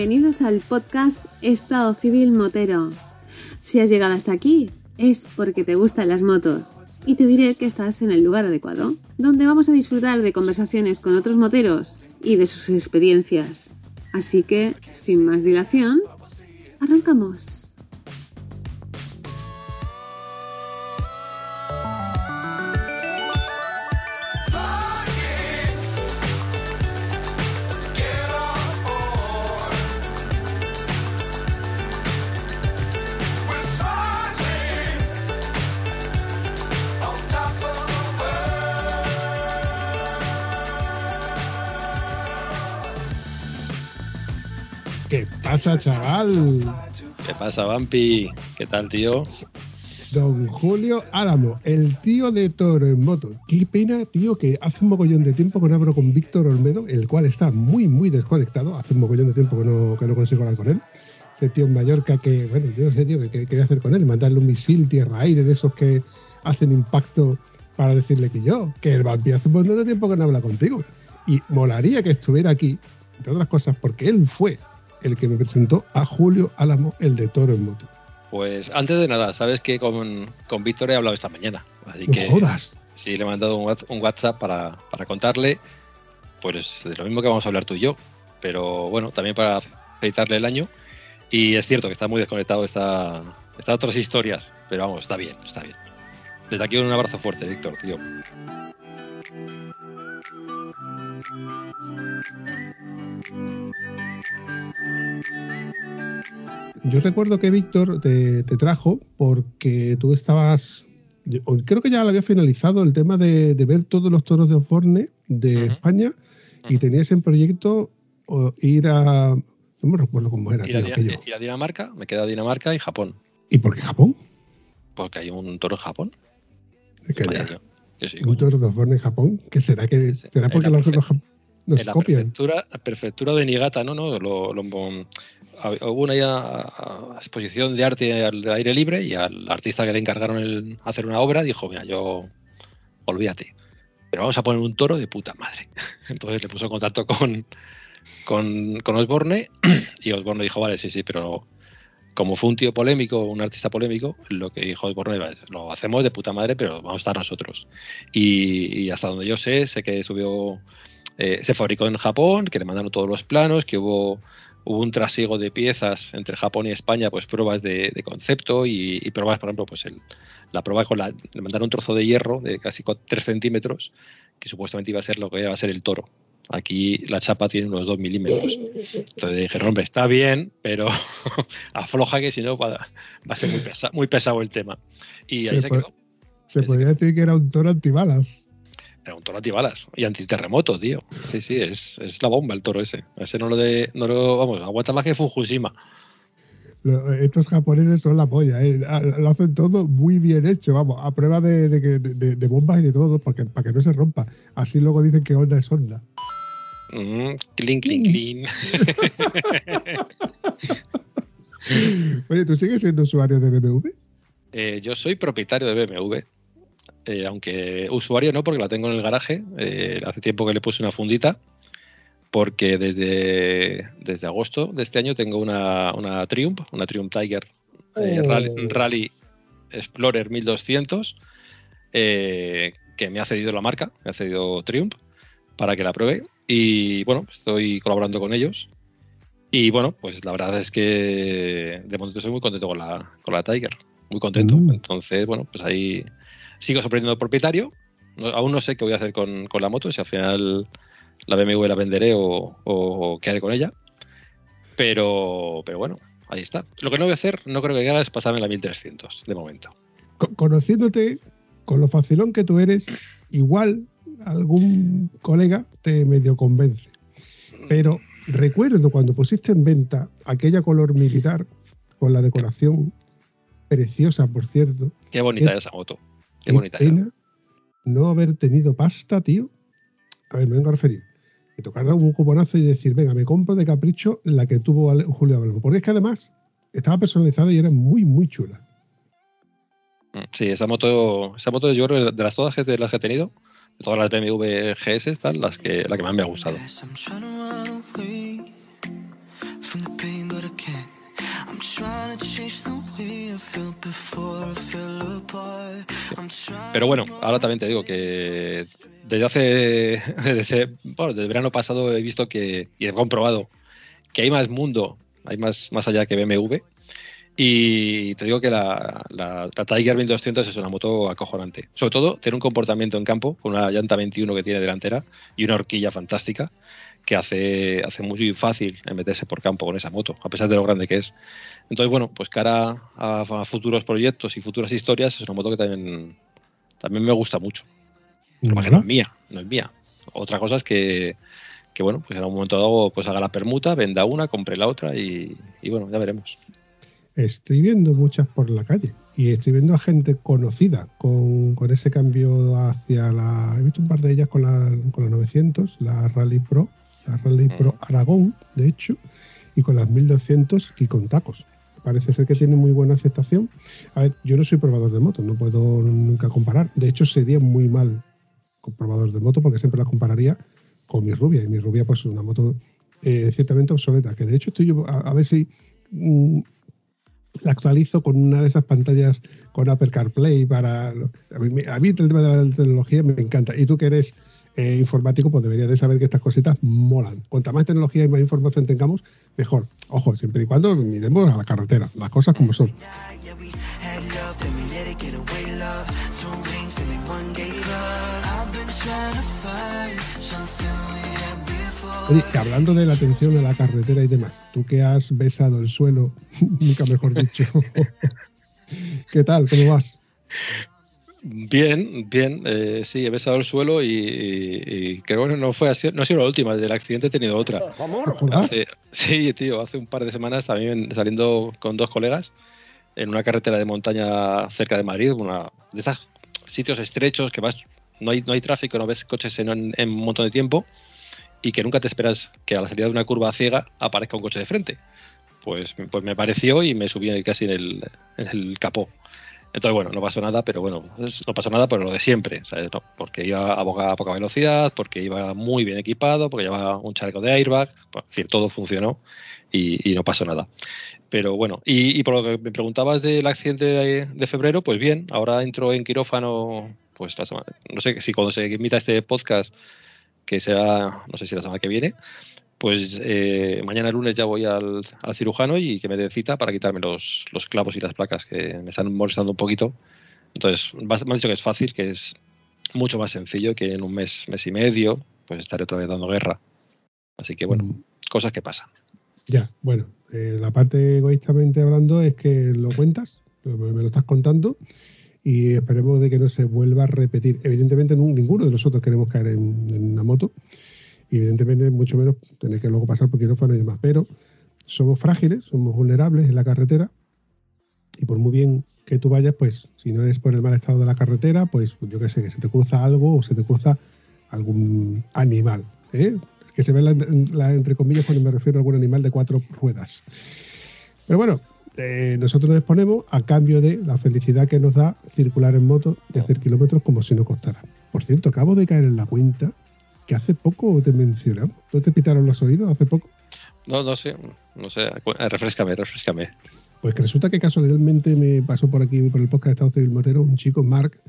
bienvenidos al podcast Estado Civil Motero. Si has llegado hasta aquí, es porque te gustan las motos. Y te diré que estás en el lugar adecuado, donde vamos a disfrutar de conversaciones con otros moteros y de sus experiencias. Así que, sin más dilación, arrancamos. Pasa, chaval? ¿Qué pasa, Vampi? ¿Qué tal, tío? Don Julio Álamo, el tío de Toro en moto. Qué pena, tío, que hace un mogollón de tiempo que no hablo con Víctor Olmedo, el cual está muy, muy desconectado. Hace un mogollón de tiempo que no, que no consigo hablar con él. Ese tío en Mallorca que, bueno, yo no sé, tío, qué quería hacer con él. Mandarle un misil tierra-aire de esos que hacen impacto para decirle que yo, que el Vampi hace un montón de tiempo que no habla contigo. Y molaría que estuviera aquí, entre otras cosas, porque él fue el que me presentó a Julio Álamo, el de Toro en Moto. Pues antes de nada, sabes que con, con Víctor he hablado esta mañana. Así No que jodas. sí, le he mandado un, Whats- un WhatsApp para, para contarle, pues de lo mismo que vamos a hablar tú y yo. Pero bueno, también para felicitarle el año. Y es cierto que está muy desconectado, está, está otras historias. Pero vamos, está bien, está bien. Desde aquí un abrazo fuerte, Víctor, tío. Yo recuerdo que Víctor te, te trajo porque tú estabas. yo- creo que ya lo había finalizado el tema de, de ver todos los toros de Osborne de. España y tenías en proyecto ir a. No me recuerdo cómo era. Ir a, tío, Di- aquello. ir a Dinamarca, me queda Dinamarca y Japón. ¿Y por qué Japón? Porque hay un toro en Japón. Sí, un coño. toro de Osborne en Japón. ¿Qué será? que ¿Será porque los, nos en la copian? prefectura, la prefectura de Niigata, ¿no? no lo, lo- hab- hubo una ya, exposición de arte al aire libre y al artista que le encargaron el hacer una obra dijo, mira, yo olvídate, pero vamos a poner un toro de puta madre. Entonces le puso en contacto con, con, con Osborne y Osborne dijo, vale, sí, sí, pero como fue un tío polémico, un artista polémico, lo que dijo Osborne, "Vale, lo hacemos de puta madre, pero vamos a estar nosotros. Y, y hasta donde yo sé, sé que subió eh, se fabricó en Japón, que le mandaron todos los planos, que hubo, hubo un trasiego de piezas entre Japón y España, pues pruebas de, de concepto y, y pruebas, por ejemplo, pues el- la prueba con la, le mandaron un trozo de hierro de casi 3 centímetros, que supuestamente iba a ser lo que iba a ser el toro. Aquí la chapa tiene unos 2 milímetros. Entonces dijeron, hombre, está bien, pero afloja que si no va, va a ser muy, pesa- muy pesado el tema. Y ahí Se se puede- quedó. Se podría decir que era un toro antibalas. Era un toro antibalas y antiterremoto, tío. Sí, sí, es, es la bomba el toro ese. Ese no lo de. No lo, vamos, aguanta más que Fukushima. Estos japoneses son la polla, ¿eh? Ah, lo hacen todo muy bien hecho, vamos, a prueba de, de que- de- de bombas y de todo, para que, para que no se rompa. Así luego dicen que onda es onda. Mm, clean, clean, clean. Oye, ¿tú sigues siendo usuario de BMW? Eh, yo soy propietario de BMW. Eh, aunque usuario no, porque la tengo en el garaje. eh, hace tiempo que le puse una fundita. Porque desde, desde agosto de este año tengo una, una Triumph, una Triumph Tiger eh, Oh. Rally, Rally Explorer 1200, eh, que me ha cedido la marca, me ha cedido Triumph, para que la pruebe. Y bueno, estoy colaborando con ellos. Y bueno, pues la verdad es que de momento estoy muy contento con la, con la Tiger. Muy contento. Mm. Entonces, bueno, pues ahí sigo sorprendiendo al propietario. No- aún no sé qué voy a hacer con, con la moto, si al final la BMW la venderé o, o qué haré con ella. Pero, pero bueno, ahí está. Lo que no voy a hacer, no creo que haga es pasarme la 1300 de momento. Co- Conociéndote, con lo facilón que tú eres, igual algún colega te medio convence. Pero recuerdo cuando pusiste en venta aquella color militar con la decoración preciosa, por cierto. Qué bonita era esa moto. Qué Qué bonita era. pena no haber tenido pasta, tío. A ver, me vengo a referir. Que tocar un cuponazo y decir, venga, me compro de capricho la que tuvo Julio Álvaro. Porque es que además estaba personalizada y era muy, muy chula. Mm, Sí, esa moto, esa moto yo creo de las todas que, de las que he tenido, de todas las BMW GS, tal, las que, la que más me ha gustado. Pero bueno, ahora también te digo que desde hace, desde, bueno, desde el verano pasado he visto que, y he comprobado que hay más mundo, hay más, más allá que BMW. Y te digo que la, la, Tiger 1200 es una moto acojonante. Sobre todo, tiene un comportamiento en campo, con una llanta 21 que tiene delantera y una horquilla fantástica que hace, hace muy fácil meterse por campo con esa moto, a pesar de lo grande que es. Entonces, bueno, pues cara a, a futuros proyectos y futuras historias, es una moto que también, también me gusta mucho. Pero no es mía, no es mía. Otra cosa es que, que, bueno, pues en un momento dado pues haga la permuta, venda una, compre la otra y, y bueno, ya veremos. Estoy viendo muchas por la calle y estoy viendo a gente conocida con, con ese cambio hacia la... He visto un par de ellas con la, con la 900, la Rally Pro, la Rally. Pro Aragón, de hecho, y con las 1200 y con tacos. Parece ser que tiene muy buena aceptación. A ver, yo no soy probador de moto, no puedo nunca comparar. De hecho, sería muy mal comprobador de moto porque siempre la compararía con mi rubia. Y mi rubia, pues, es una moto eh, ciertamente obsoleta. Que de hecho, estoy yo a, ver si mm, la actualizo con una de esas pantallas con Apple CarPlay para... A mí, a mí, el tema de la tecnología me encanta. Y tú que eres eh, informático, pues deberías de saber que estas cositas molan. Cuanta más tecnología y más información tengamos, mejor. Ojo, siempre y cuando miremos a la carretera, las cosas como son. Oye, hablando de la atención a la carretera y demás, tú que has besado el suelo, nunca mejor dicho, ¿qué tal? ¿Cómo vas? Bien, bien, eh, sí, he besado el suelo y, creo que no fue así, no ha sido la última, desde el accidente he tenido otra. sí, tío, hace un par de semanas también saliendo con dos colegas en una carretera de montaña cerca de Madrid, una de estos sitios estrechos que vas, no hay, no hay tráfico, no ves coches en, en un montón de tiempo y que nunca te esperas que a la salida de una curva ciega aparezca un coche de frente. Pues, pues me pareció y me subí casi en el, en el capó. Entonces, bueno, no pasó nada, pero bueno, no pasó nada por lo de siempre, ¿sabes? porque iba a poca, poca, velocidad, porque iba muy bien equipado, porque llevaba un chaleco de airbag, es decir, todo funcionó y, no pasó nada. Pero bueno, y, por lo que me preguntabas del accidente de, de, febrero, pues bien, ahora entro en quirófano, pues la semana, no sé si cuando se emita este podcast que será, no sé si la semana que viene, pues eh, mañana lunes ya voy al, cirujano y que me dé cita para quitarme los, clavos y las placas que me están molestando un poquito. Entonces, me han dicho que es fácil, que es mucho más sencillo que en un mes, mes y medio, pues estaré otra vez dando guerra. Así que bueno, mm. cosas que pasan. Ya, bueno, eh, la parte egoístamente hablando es que lo cuentas, me lo estás contando y esperemos de que no se vuelva a repetir. Evidentemente ninguno de nosotros queremos caer en, una moto y evidentemente mucho menos tener que luego pasar por quirófano y demás, pero somos frágiles, somos vulnerables en la carretera y por muy bien que tú vayas, pues si no es por el mal estado de la carretera, pues yo qué sé, que se te cruza algo o se te cruza algún animal. ¿eh? Es que se ve la, entre comillas cuando me refiero a algún animal de cuatro ruedas. Pero bueno, eh, nosotros nos exponemos a cambio de la felicidad que nos da circular en moto y hacer kilómetros como si no costara. Por cierto, acabo de caer en la cuenta que hace poco te mencionamos. ¿No te pitaron los oídos hace poco? No, no sé, no sé. Refrescame, refrescame. Pues que resulta que casualmente me pasó por aquí, por el podcast de Estado Civil Motero, un chico, Mark,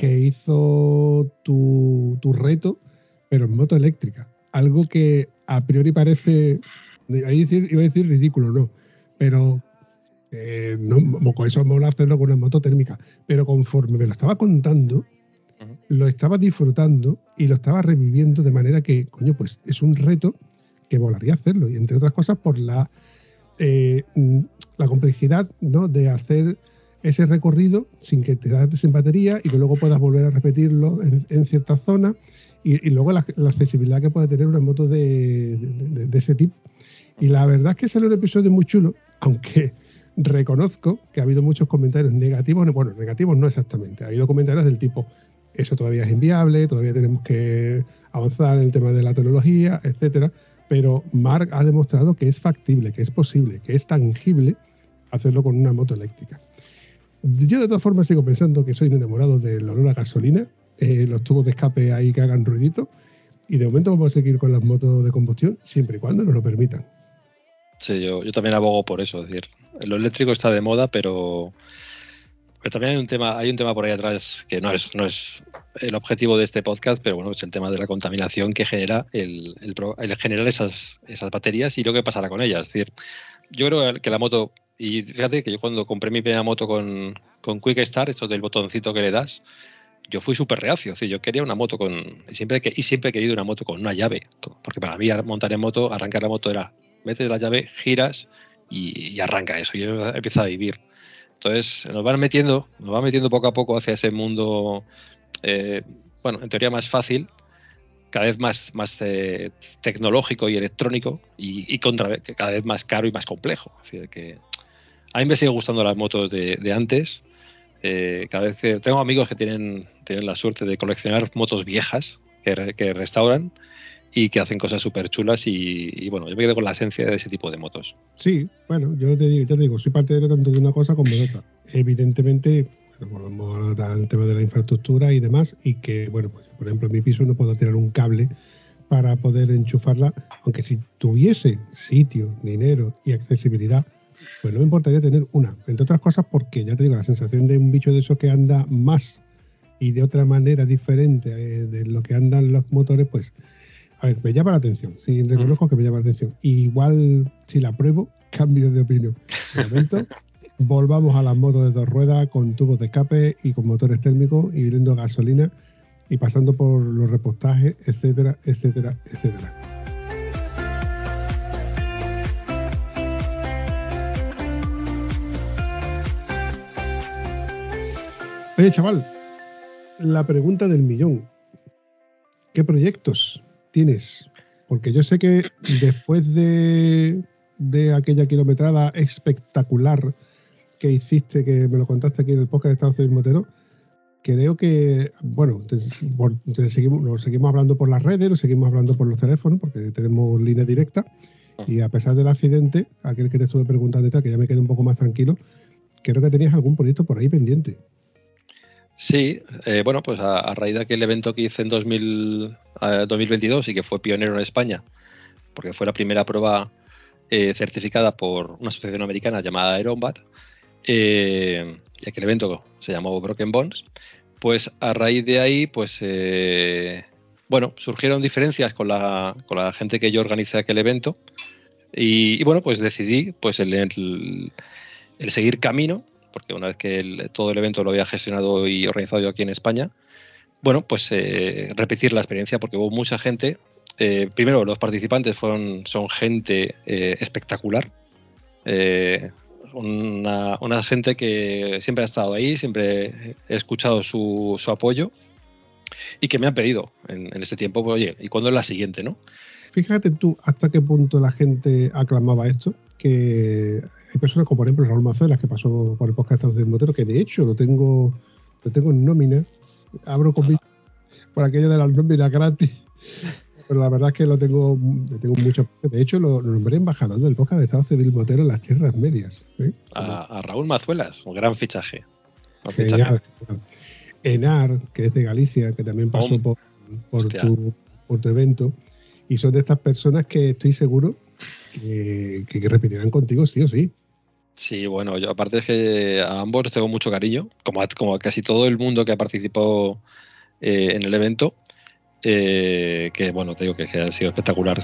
que hizo tu, tu reto, pero en moto eléctrica. Algo que a priori parece, iba a decir ridículo, no, pero eh, no, con eso mola hacerlo con una moto térmica, pero conforme me lo estaba contando, lo estaba disfrutando y lo estaba reviviendo de manera que, coño, pues es un reto que volaría hacerlo. Y entre otras cosas por la, eh, la complejidad ¿no? de hacer ese recorrido sin que te das sin batería y que luego puedas volver a repetirlo en, ciertas zonas y, luego la, accesibilidad que puede tener una moto de, de, ese tipo. Y la verdad es que sale un episodio muy chulo, aunque reconozco que ha habido muchos comentarios negativos, bueno, negativos no exactamente, ha habido comentarios del tipo, eso todavía es inviable, todavía tenemos que avanzar en el tema de la tecnología, etcétera, pero Mark ha demostrado que es factible, que es posible, que es tangible hacerlo con una moto eléctrica. Yo de todas formas sigo pensando que soy enamorado del olor a gasolina, eh, los tubos de escape ahí que hagan ruidito, y de momento vamos a seguir con las motos de combustión siempre y cuando nos lo permitan. Sí, yo, yo también abogo por eso. Es decir, lo eléctrico está de moda, pero, pero también hay un tema, hay un tema por ahí atrás que no es, no es el objetivo de este podcast, pero bueno, es el tema de la contaminación que genera el, el, el generar esas, esas baterías y lo que pasará con ellas. Es decir, yo creo que la moto, y fíjate que yo cuando compré mi primera moto con, con Quick Start, esto del botoncito que le das, yo fui súper reacio. Es decir, yo quería una moto con. Y siempre, y siempre he querido una moto con una llave. Porque para mí montar en moto, arrancar la moto era metes la llave, giras y, arranca eso. Yo empiezo a vivir. Entonces nos van metiendo, nos va metiendo poco a poco hacia ese mundo, eh, bueno, en teoría más fácil, cada vez más, más eh, tecnológico y electrónico y, contra, cada vez más caro y más complejo. Decir, que a mí me sigue gustando las motos de, de antes. Eh, cada vez tengo amigos que tienen, tienen la suerte de coleccionar motos viejas que, que restauran y que hacen cosas súper chulas y, bueno, yo me quedo con la esencia de ese tipo de motos. Sí, bueno, yo te digo, te digo soy partidario tanto de una cosa como de otra. Evidentemente, volvemos al tema de la infraestructura y demás, y que, bueno, pues por ejemplo en mi piso no puedo tirar un cable para poder enchufarla, aunque si tuviese sitio, dinero y accesibilidad, pues no me importaría tener una, entre otras cosas porque, ya te digo, la sensación de un bicho de eso que anda más y de otra manera diferente eh, de lo que andan los motores, pues a ver, me llama la atención. Sí, reconozco que me llama la atención. Y igual, si la pruebo, cambio de opinión. De momento, volvamos a las motos de dos ruedas con tubos de escape y con motores térmicos y viendo gasolina y pasando por los repostajes, etcétera, etcétera, etcétera. Oye, chaval, la pregunta del millón. ¿Qué proyectos tienes? Porque yo sé que después de, de aquella kilometrada espectacular que hiciste, que me lo contaste aquí en el podcast de Estados Unidos Motero, creo que, bueno, te, por, te seguimos, nos seguimos hablando por las redes, nos seguimos hablando por los teléfonos, porque tenemos línea directa. Y a pesar del accidente, aquel que te estuve preguntando y tal, que ya me quedé un poco más tranquilo, creo que tenías algún proyecto por ahí pendiente. Sí, eh, bueno, pues a, raíz de aquel evento que hice en 2000, eh, 2022 y que fue pionero en España, porque fue la primera prueba eh, certificada por una asociación americana llamada Aerombat, eh, y aquel evento se llamó Broken Bones, pues a raíz de ahí, pues bueno, surgieron diferencias con la, con la, gente que yo organicé aquel evento y, y bueno, pues decidí pues el seguir camino porque una vez que el, todo el evento lo había gestionado y organizado yo aquí en España, bueno, pues eh, repetir la experiencia porque hubo mucha gente. Eh, primero, los participantes fueron, son gente eh, espectacular. Eh, una, una, gente que siempre ha estado ahí, siempre he escuchado su, su apoyo y que me han pedido en, en este tiempo, pues, oye, ¿y cuándo es la siguiente, no? Fíjate tú hasta qué punto la gente aclamaba esto, que personas como por ejemplo Raúl Macelas que pasó por el podcast del Motero, que de hecho lo tengo, lo tengo en nómina, abro con por aquello de las nóminas gratis, pero la verdad es que lo tengo, lo tengo mucho. De hecho, lo, lo, nombré embajador del podcast de Estado Civil Motero en las Tierras Medias. ¿eh? A, a, Raúl Mazuelas, un gran fichaje. Un fichaje. Enar, que es de Galicia, que también pasó oh, por, por, tu, por tu evento, y son de estas personas que estoy seguro que, que, repetirán contigo sí o sí. Sí, bueno, yo aparte es que a ambos les tengo mucho cariño, como a, como a casi todo el mundo que ha participado eh, en el evento, eh, que bueno, te digo que, que ha sido espectacular.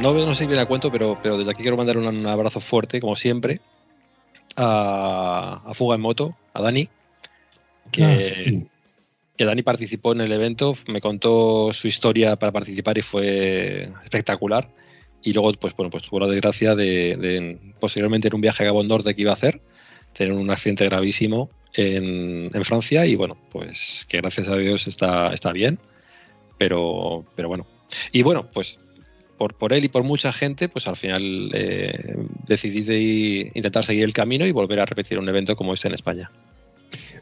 No, no sé si viene a cuento, pero, pero desde aquí quiero mandar un, un abrazo fuerte, como siempre, a, a, Fuga en Moto, a Dani, que, ah, sí. Que, Dani participó en el evento, me contó su historia para participar y fue espectacular. Y luego, pues bueno, pues tuvo la desgracia de, de posteriormente en un viaje a Gabón Norte que iba a hacer, tener un accidente gravísimo en, Francia y bueno, pues que gracias a Dios está, está bien, pero, pero bueno. Y bueno, pues por, por, él y por mucha gente, pues al final eh, decidí de intentar seguir el camino y volver a repetir un evento como este en España.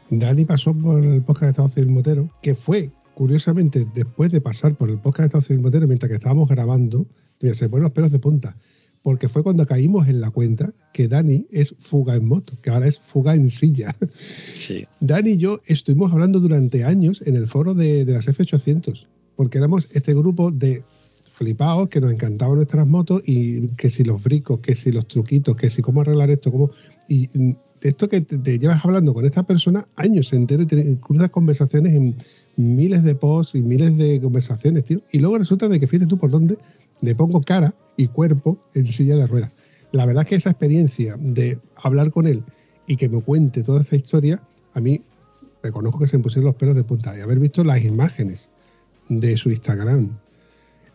Dani pasó por el podcast de Estado Civil Motero, que fue, curiosamente, después de pasar por el podcast de Estado Civil Motero, mientras que estábamos grabando, se ponen los pelos de punta, porque fue cuando caímos en la cuenta que Dani es fuga en moto, que ahora es fuga en silla. Sí. Dani y yo estuvimos hablando durante años en el foro de, de las F800, porque éramos este grupo de flipados que nos encantaban nuestras motos y que si los bricos, que si los truquitos, que si cómo arreglar esto, cómo... Y mm, esto que te, llevas hablando con esta persona años enteros, cruzas conversaciones en miles de posts y miles de conversaciones, tío. Y luego resulta de que fíjate tú por dónde le pongo cara y cuerpo en silla de ruedas. La verdad es que esa experiencia de hablar con él y que me cuente toda esa historia, a mí reconozco que se me pusieron los pelos de punta y haber visto las imágenes de su Instagram.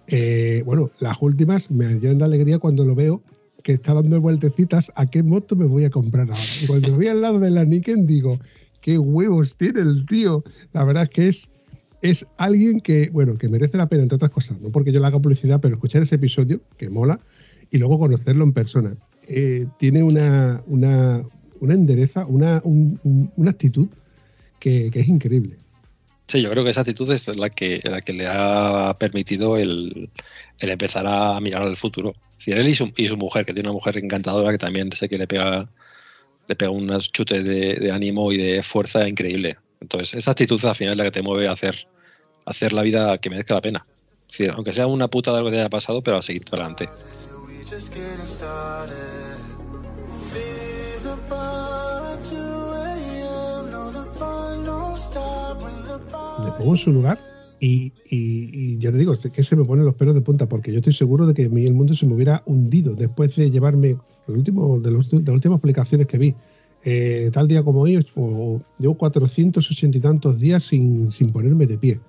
Eh, bueno, las últimas me llenan de alegría cuando lo veo que está dando vueltecitas a qué moto me voy a comprar ahora. Y cuando vi al lado de la Niken digo, qué huevos tiene el tío. La verdad es que es, es alguien que, bueno, que merece la pena, entre otras cosas, no porque yo le haga publicidad, pero escuchar ese episodio, que mola, y luego conocerlo en persona. Eh, tiene una, una, una endereza, una, un- un- una actitud que, que es increíble. Sí, yo creo que esa actitud es la que, la que le ha permitido el, el empezar a mirar al futuro. Él y su, y su mujer, que tiene una mujer encantadora que también sé que le pega, le pega unos chutes de, ánimo y de fuerza increíble. Entonces, esa actitud al final es la que te mueve a hacer, a hacer la vida que merezca la pena. Aunque sea una puta de algo que te haya pasado, pero a seguir para adelante. Pongo en su lugar y, ya te digo, que se me ponen los pelos de punta porque yo estoy seguro de que a mí el mundo se me hubiera hundido después de llevarme el último, de, las últimas publicaciones que vi. eh, tal día como hoy, o llevo 480 y tantos días sin, sin ponerme de pie.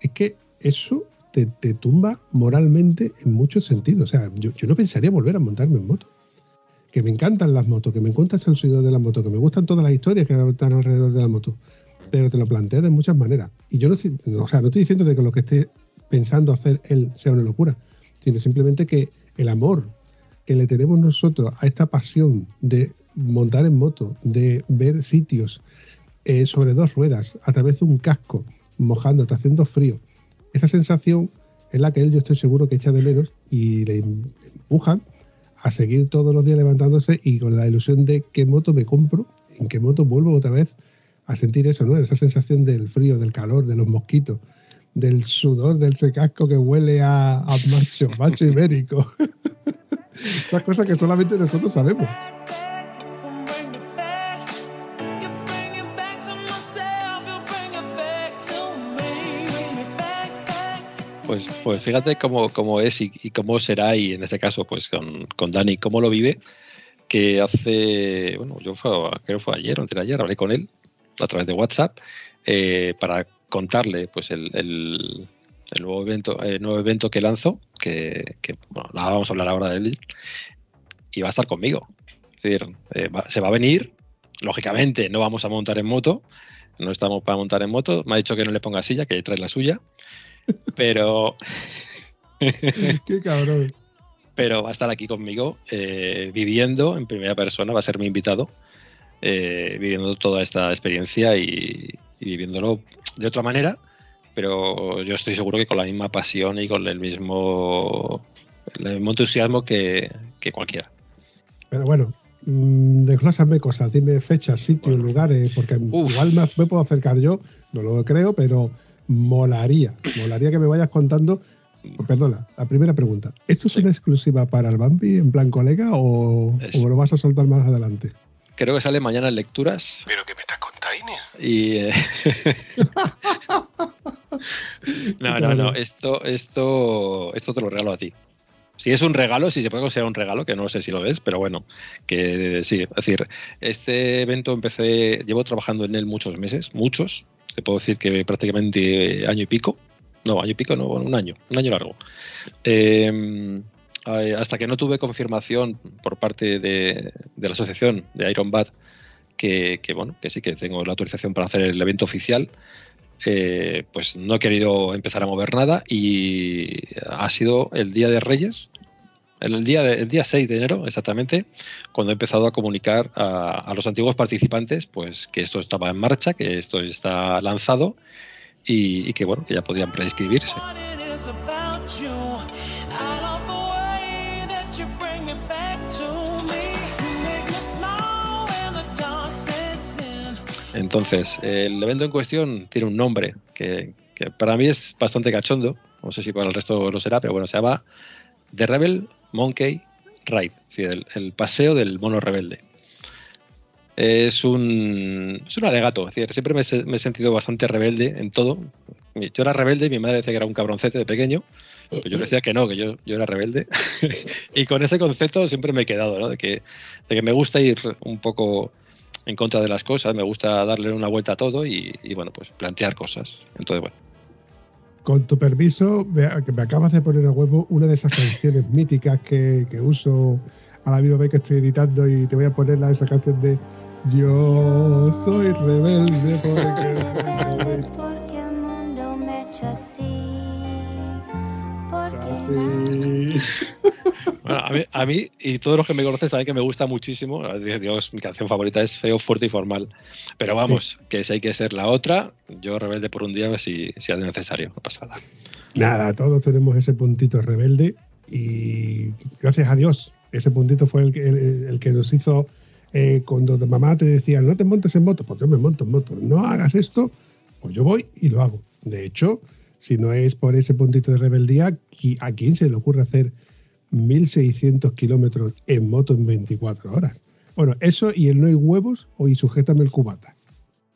Es que eso te, te tumba moralmente en muchos sentidos. O sea, yo, yo no pensaría volver a montarme en moto. Que me encantan las motos, que me encanta el sonido de la moto, que me gustan todas las historias que están alrededor de la moto pero te lo planteas de muchas maneras. Y yo no, estoy- o sea, no estoy diciendo de que lo que esté pensando hacer él sea una locura, sino simplemente que el amor que le tenemos nosotros a esta pasión de montar en moto, de ver sitios eh, sobre dos ruedas, a través de un casco, mojándote, haciendo frío, esa sensación es la que él yo estoy seguro que echa de menos y le em- empujan a seguir todos los días levantándose y con la ilusión de qué moto me compro, en qué moto vuelvo otra vez a sentir eso, ¿no? Esa sensación del frío, del calor, de los mosquitos, del sudor, del secasco que huele a, a macho, macho ibérico. Esas cosas que solamente nosotros sabemos. Pues, pues fíjate cómo, cómo es y, y cómo será, y en este caso, pues con, con Dani, cómo lo vive, que hace, bueno, yo fue, creo que fue ayer o antes de ayer, hablé con él a través de WhatsApp eh, para contarle pues el, el- el nuevo evento, el nuevo evento que lanzo, que, que, bueno, nada, vamos a hablar ahora de él, y va a estar conmigo. Es decir, eh, va- se va a venir, lógicamente no vamos a montar en moto, no estamos para montar en moto, me ha dicho que no le ponga silla, que trae la suya, pero Qué cabrón. pero va a estar aquí conmigo eh, viviendo en primera persona, va a ser mi invitado, eh, viviendo toda esta experiencia y, y viviéndolo de otra manera, pero yo estoy seguro que con la misma pasión y con el mismo, el mismo entusiasmo que, que cualquiera. Pero bueno, mm, desglósame cosas, dime fechas, sitios, lugares, porque Uf. igual me, me puedo acercar yo, no lo creo, pero molaría, molaría que me vayas contando. Perdona, la primera pregunta. ¿Esto es Sí. una exclusiva para el Bambi en plan colega o, Es- o lo vas a soltar más adelante? Creo que sale mañana en lecturas ¿Pero qué me estás contando? y... eh, no, no, no, esto, esto, esto te lo regalo a ti. Si es un regalo, si se puede considerar un regalo, que no sé si lo es, pero bueno, que sí, es decir, este evento empecé, llevo trabajando en él muchos meses, muchos, te puedo decir que prácticamente año y pico, no, año y pico, no, bueno, un año, un año largo. Eh, hasta que no tuve confirmación por parte de, de la asociación de Iron Bat que, bueno, que sí que tengo la autorización para hacer el evento oficial, eh, pues no he querido empezar a mover nada y ha sido el día de Reyes, el día, de- el día 6 de enero exactamente, cuando he empezado a comunicar a, a los antiguos participantes pues que esto estaba en marcha, que esto está lanzado y, y que bueno, que ya podían preinscribirse. Entonces, el evento en cuestión tiene un nombre que, para mí es bastante cachondo. No sé si para el resto lo será, pero bueno, se llama The Rebel Monkey Ride, el, paseo del mono rebelde. Es un, es un alegato, es decir, siempre me, he se- me he sentido bastante rebelde en todo. Yo era rebelde y mi madre decía que era un cabroncete de pequeño, pero yo decía que no, que yo, yo era rebelde. y con ese concepto siempre me he quedado, ¿no? De que, de que me gusta ir un poco en contra de las cosas, me gusta darle una vuelta a todo y, y, bueno, pues plantear cosas. Entonces, bueno, Con tu permiso, me, que me acabas de poner a huevo una de esas canciones míticas que, que uso a la misma vez que estoy editando y te voy a poner la, esa canción de Yo soy rebelde porque... rebelde porque el mundo me ha hecho así. Bueno, a, mí, a mí y todos los que me conocen saben que me gusta muchísimo. Dios, mi canción favorita es Feo, Fuerte y Formal. Pero vamos, que si hay que ser la otra, yo rebelde por un día si, si es necesario, no pasa nada. Nada, todos tenemos ese puntito rebelde y gracias a Dios, ese puntito fue el que, el, el que nos hizo eh, cuando tu mamá te decía no te montes en moto, pues yo me monto en moto, no hagas esto, pues yo voy y lo hago. De hecho, si no es por ese puntito de rebeldía, ¿qui- ¿a quién se le ocurre hacer 1600 kilómetros en moto en 24 horas? Bueno, eso y el no hay huevos o y sujétame el cubata.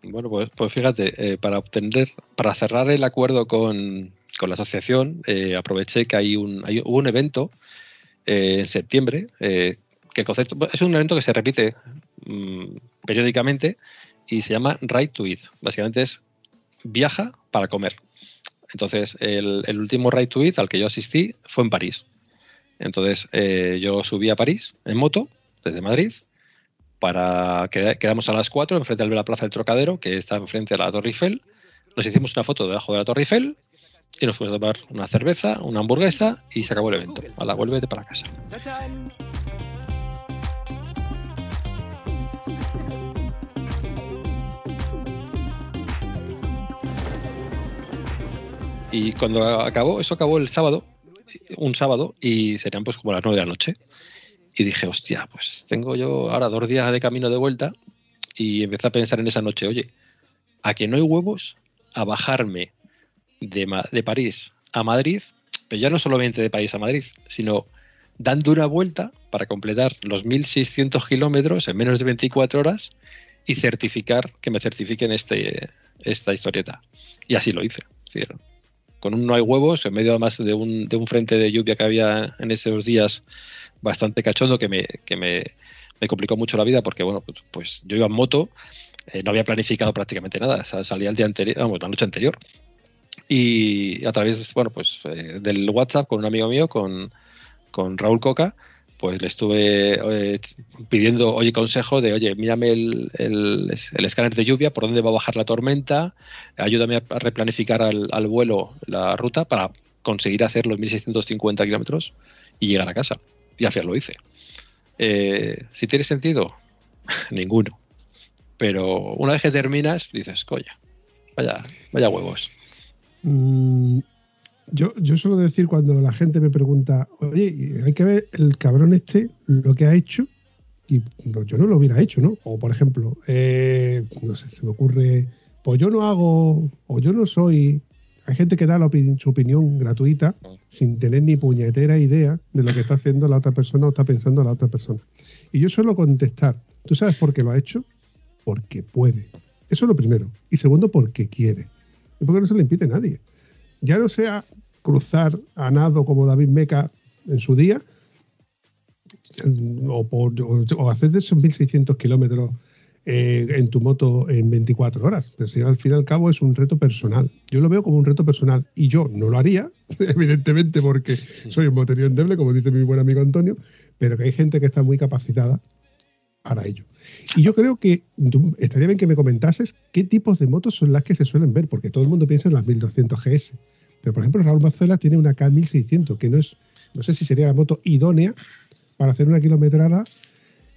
Bueno, pues, pues fíjate, eh, para obtener, para cerrar el acuerdo con, con la asociación, eh, aproveché que hay un, hay, hubo un evento eh, en septiembre, que el concepto es un evento que se repite mm, periódicamente y se llama Ride to Eat. Básicamente es viaja para comer. Entonces, el, último Ride to Eat al que yo asistí fue en París. Entonces, eh, yo subí a París en moto desde Madrid para que quedamos a las 4 enfrente de la Plaza del Trocadero, que está enfrente de la Torre Eiffel. Nos hicimos una foto debajo de la Torre Eiffel y nos fuimos a tomar una cerveza, una hamburguesa y se acabó el evento. Vuélvete para casa. Y cuando acabó, eso acabó el sábado, un sábado, y serían pues como las 9 de la noche. Y dije, hostia, pues tengo yo ahora dos días de camino de vuelta y empecé a pensar en esa noche, oye, a que no hay huevos a bajarme de, de París a Madrid, pero ya no solamente de París a Madrid, sino dando una vuelta para completar los 1.600 kilómetros en menos de 24 horas y certificar, que me certifiquen este, esta historieta. Y así lo hice. Decir, con un no hay huevos, en medio además de un, de un frente de lluvia que había en esos días bastante cachondo que me, que me, complicó mucho la vida porque, bueno, pues, pues yo iba en moto, eh, no había planificado prácticamente nada, sa- salía el día anterior, vamos, la noche anterior. Y a través, bueno, pues eh, del WhatsApp con un amigo mío, con, con Raúl Coca, pues le estuve eh, pidiendo, oye, consejo de, oye, mírame el, el, escáner de lluvia, por dónde va a bajar la tormenta, ayúdame a replanificar al, al vuelo la ruta para conseguir hacer los 1650 kilómetros y llegar a casa. Y al final lo hice. Eh, si tiene sentido, ninguno. Pero una vez que terminas, dices, coña, vaya, vaya huevos. Mm, yo, yo suelo decir cuando la gente me pregunta, oye, hay que ver el cabrón este, lo que ha hecho, y no, yo no lo hubiera hecho, ¿no? O por ejemplo, eh, no sé, se me ocurre, pues yo no hago, o yo no soy. Hay gente que da su opinión gratuita sin tener ni puñetera idea de lo que está haciendo la otra persona o está pensando la otra persona. Y yo suelo contestar, ¿tú sabes por qué lo ha hecho? Porque puede. Eso es lo primero. Y segundo, porque quiere. Y porque no se le impide a nadie. Ya no sea cruzar a nado como David Meca en su día, o, por- o- hacer de esos 1600 kilómetros eh, en tu moto en 24 horas. Pero si al fin y al cabo es un reto personal. Yo lo veo como un reto personal y yo no lo haría, evidentemente, porque soy un moterío endeble, como dice mi buen amigo Antonio, pero que hay gente que está muy capacitada para ello. Y yo creo que tú- estaría bien que me comentases qué tipos de motos son las que se suelen ver, porque todo el mundo piensa en las 1200 GS. Pero, por ejemplo, Raúl Mazuela tiene una K1600, que no es, no sé si sería la moto idónea para hacer una kilometrada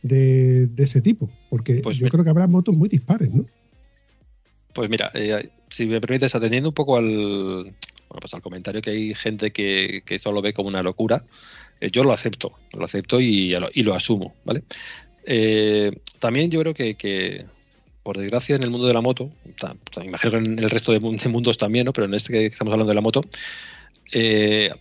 de, de ese tipo, porque Pues yo mira. creo que habrá motos muy dispares, ¿no? Pues mira, eh, si me permites, atendiendo un poco al, bueno, pues al comentario que hay gente que, que esto lo ve como una locura, eh, yo lo acepto, lo acepto y, y lo asumo, ¿vale? Eh, también yo creo que, por desgracia, en el mundo de la moto, imagino que en el resto de, mun- de mundos también, ¿no? pero en este que estamos hablando de la moto, eh,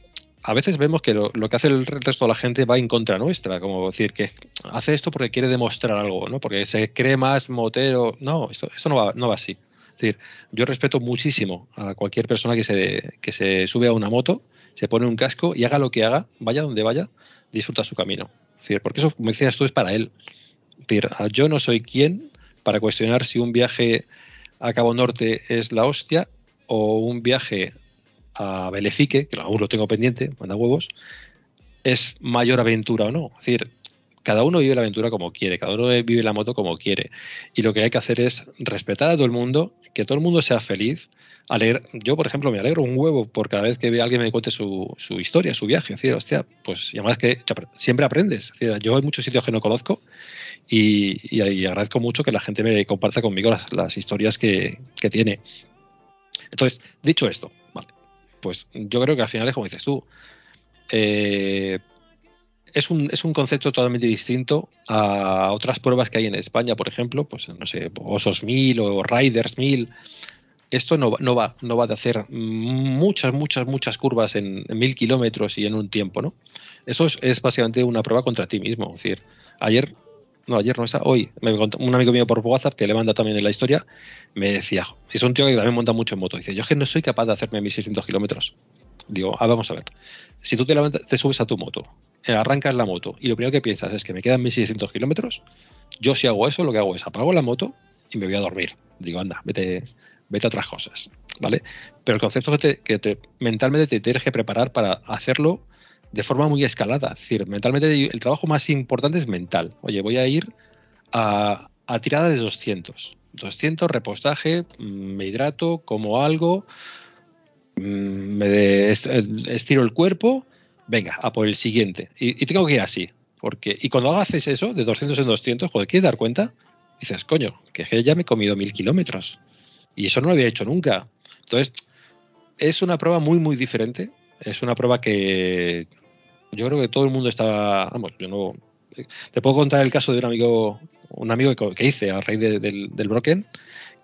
a veces vemos que lo, lo que hace el resto de la gente va en contra nuestra, como decir que hace esto porque quiere demostrar algo, ¿no? Porque se cree más motero. No, esto, esto no, va, no va así. Es decir, yo respeto muchísimo a cualquier persona que se, que se sube a una moto, se pone un casco y haga lo que haga, vaya donde vaya, disfruta su camino. Porque eso, como decías tú, es para él. Yo no soy quien para cuestionar si un viaje a Cabo Norte es la hostia o un viaje a Belefique, que aún lo tengo pendiente, manda huevos, es mayor aventura o no. Es decir, cada uno vive la aventura como quiere, cada uno vive la moto como quiere. Y lo que hay que hacer es respetar a todo el mundo, que todo el mundo sea feliz. Alegr- yo, por ejemplo, me alegro un huevo por cada vez que alguien me cuente su, su historia, su viaje. Decir, hostia, pues y además que siempre aprendes. Es decir, yo hay muchos sitios que no conozco y, y- y agradezco mucho que la gente me comparta conmigo las, las historias que, que tiene. Entonces, dicho esto, vale, pues yo creo que al final es como dices tú. eh, es un, es un concepto totalmente distinto a otras pruebas que hay en España, por ejemplo, pues no sé, Osos 1000 o Riders 1000. Esto no, no, va, no va de hacer muchas, muchas, muchas curvas en, mil kilómetros y en un tiempo, ¿no? Eso es, es básicamente una prueba contra ti mismo. Es decir, ayer, no, ayer no, esa, hoy, me contó un amigo mío por WhatsApp que le manda también en la historia, me decía, es un tío que también monta mucho en moto, dice, yo es que no soy capaz de hacerme 1600 kilómetros. Digo, ah, vamos a ver. Si tú te, levantas- te subes a tu moto, eh, arrancas la moto y lo primero que piensas es que me quedan 1600 kilómetros, yo si hago eso, lo que hago es apago la moto y me voy a dormir. Digo, anda, vete, vete a otras cosas, ¿vale? Pero el concepto que, que te- mentalmente te tienes que preparar para hacerlo de forma muy escalada. Es decir, mentalmente el trabajo más importante es mental. Oye, voy a ir a, tirada de 200. 200, repostaje, mm, me hidrato, como algo, mm, me estiro el cuerpo, venga, a por el siguiente. Y, tengo que ir así. Porque, y cuando haces eso, de 200 en 200, joder, ¿quieres dar cuenta? Dices, coño, que ya me he comido mil kilómetros. Y eso no lo había hecho nunca. Entonces, es una prueba muy, muy diferente. Es una prueba que yo creo que todo el mundo está. Vamos, yo no. Te puedo contar el caso de un amigo, un amigo que, que hice a raíz de- del, del Broken,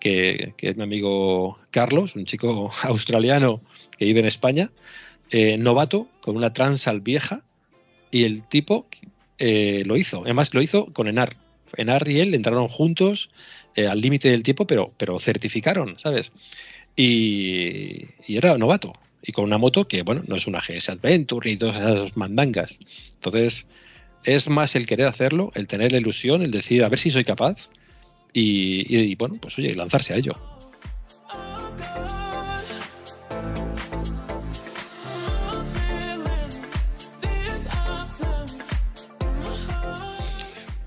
que, que es mi amigo Carlos, un chico australiano que vive en España, eh, novato, con una transal vieja, y el tipo eh, lo hizo. Además, lo hizo con Enar. Enar y él entraron juntos eh, al límite del tiempo, pero, pero certificaron, ¿sabes? Y, y era novato. Y con una moto que, bueno, no es una GS Adventure ni todas esas mandangas. Entonces, es más el querer hacerlo, el tener la ilusión, el decir, a ver si soy capaz. Y, y, bueno, pues oye, lanzarse a ello.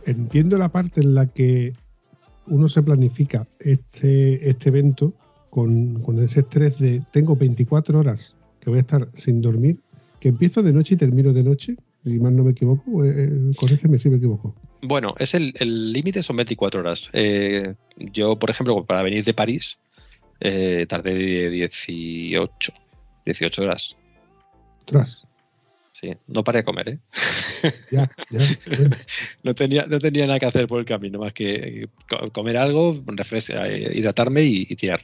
Entiendo la parte en la que uno se planifica este, este evento con, con ese estrés de tengo 24 horas que voy a estar sin dormir, que empiezo de noche y termino de noche, si mal no me equivoco, eh, corrígeme si me equivoco. Bueno, es el el límite son 24 horas. Eh, yo, por ejemplo, para venir de París, eh, tardé de 18, 18 horas. Ostras, Sí, no paré a comer, ¿eh? ya, ya. bueno. No tenía, no tenía nada que hacer por el camino, más que co- comer algo, refrescar, hidratarme y, y tirar.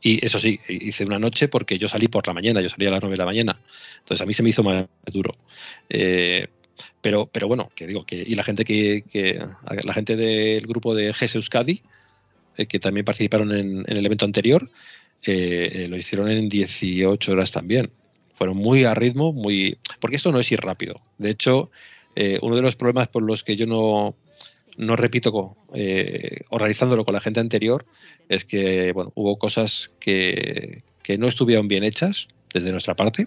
Y eso sí, hice una noche porque yo salí por la mañana, yo salí a las 9 de la mañana. Entonces a mí se me hizo más duro. Eh, pero, pero bueno, que digo, que, y la gente que, que la gente del grupo de GES Euskadi, eh, que también participaron en, en el evento anterior, eh, eh, lo hicieron en 18 horas también. Fueron muy a ritmo, muy. Porque esto no es ir rápido. De hecho, eh, uno de los problemas por los que yo no, no repito eh, organizándolo con la gente anterior es que bueno, hubo cosas que, que no estuvieron bien hechas desde nuestra parte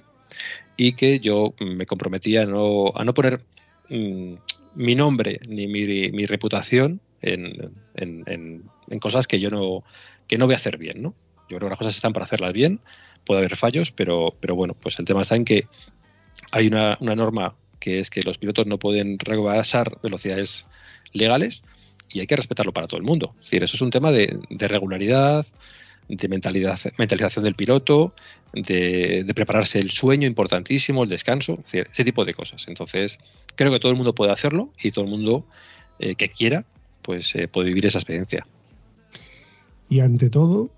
y que yo me comprometí a no, a no poner mm, mi nombre ni mi, mi reputación en, en- en- en cosas que yo no, que no voy a hacer bien. ¿no? Yo creo que las cosas están para hacerlas bien, puede haber fallos, pero, pero bueno, pues el tema está en que hay una, una norma que es que los pilotos no pueden rebasar velocidades legales y hay que respetarlo para todo el mundo. Es decir, eso es un tema de, regularidad, de mentalidad, mentalización del piloto, de, prepararse el sueño importantísimo, el descanso, ese tipo de cosas. Entonces, creo que todo el mundo puede hacerlo y todo el mundo eh, que quiera, pues eh, puede vivir esa experiencia. y ante todo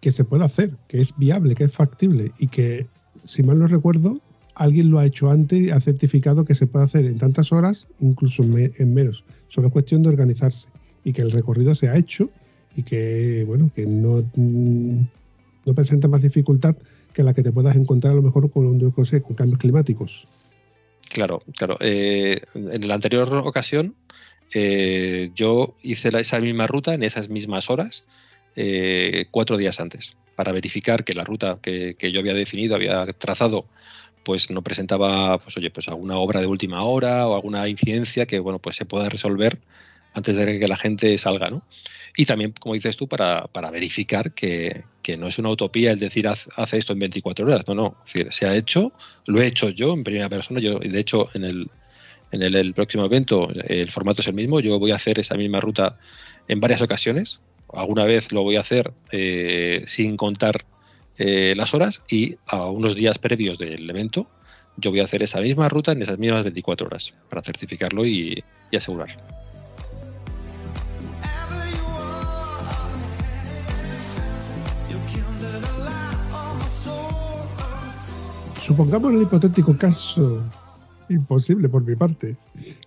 que se puede hacer, que es viable, que es factible y que, si mal no recuerdo, alguien lo ha hecho antes y ha certificado que se puede hacer en tantas horas, incluso en, me- en menos. Solo es cuestión de organizarse y que el recorrido se ha hecho y que, bueno, que no, mm, no presenta más dificultad que la que te puedas encontrar a lo mejor con, yo sé, con cambios climáticos. Claro, claro. Eh, en la anterior ocasión, eh, yo hice esa misma ruta en esas mismas horas, eh, cuatro días antes, para verificar que la ruta que, yo había definido, había trazado, pues no presentaba, pues oye, pues alguna obra de última hora o alguna incidencia que, bueno, pues se pueda resolver antes de que la gente salga, ¿no? Y también, como dices tú, para, para verificar que, que no es una utopía el decir haz, haz esto en 24 horas, no, no, es decir, se ha hecho, lo he hecho yo en primera persona, yo, y de hecho, en el, en el próximo evento el formato es el mismo, yo voy a hacer esa misma ruta en varias ocasiones, alguna vez lo voy a hacer eh, sin contar eh, las horas y a unos días previos del evento yo voy a hacer esa misma ruta en esas mismas 24 horas para certificarlo y, y asegurar. Supongamos el hipotético caso, imposible por mi parte,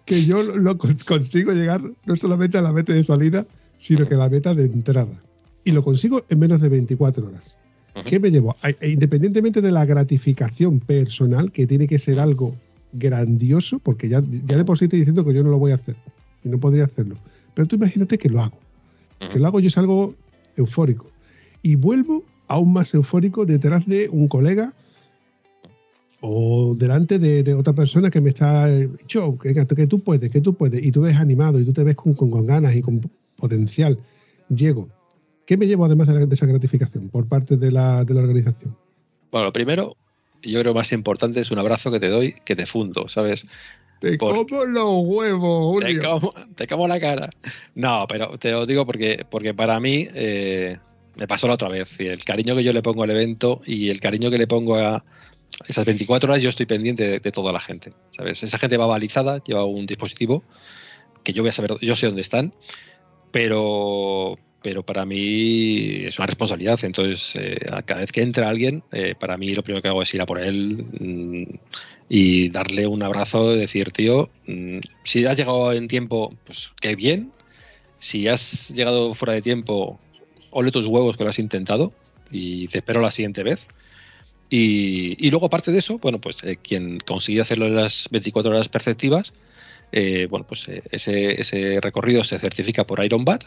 que yo lo con- consigo llegar no solamente a la meta de salida, sino que la meta de entrada. Y lo consigo en menos de 24 horas. ¿Qué me llevo? E Independientemente de la gratificación personal, que tiene que ser algo grandioso, porque ya, ya de por sí estoy diciendo que yo no lo voy a hacer y no podría hacerlo. Pero tú imagínate que lo hago. Que lo hago yo es algo eufórico. Y vuelvo aún más eufórico detrás de un colega o delante de, de otra persona que me está yo que, que tú puedes, que tú puedes, y tú ves animado y tú te ves con, con- con ganas y con potencial. Llego. ¿Qué me llevo además de, la- de esa gratificación por parte de la, de la organización? Bueno, lo primero, yo creo más importante es un abrazo que te doy, que te fundo, ¿sabes? Te Por- como los huevos, Te Julio. como, te como la cara. No, pero te lo digo porque, porque para mí eh, me pasó la otra vez. Y el cariño que yo le pongo al evento y el cariño que le pongo a esas 24 horas, yo estoy pendiente de, de toda la gente. ¿Sabes? Esa gente va balizada, lleva un dispositivo que yo voy a saber, yo sé dónde están, pero, pero para mí es una responsabilidad. Entonces, eh, cada vez que entra alguien, eh, para mí lo primero que hago es ir a por él mm, y darle un abrazo y decir, tío, mm, si has llegado en tiempo, pues qué bien. Si has llegado fuera de tiempo, ole tus huevos que lo has intentado y te espero la siguiente vez. Y, y luego, aparte de eso, bueno, pues eh, quien consigue hacerlo en las 24 horas perceptivas, eh, bueno, pues eh, ese, ese recorrido se certifica por Ironbat,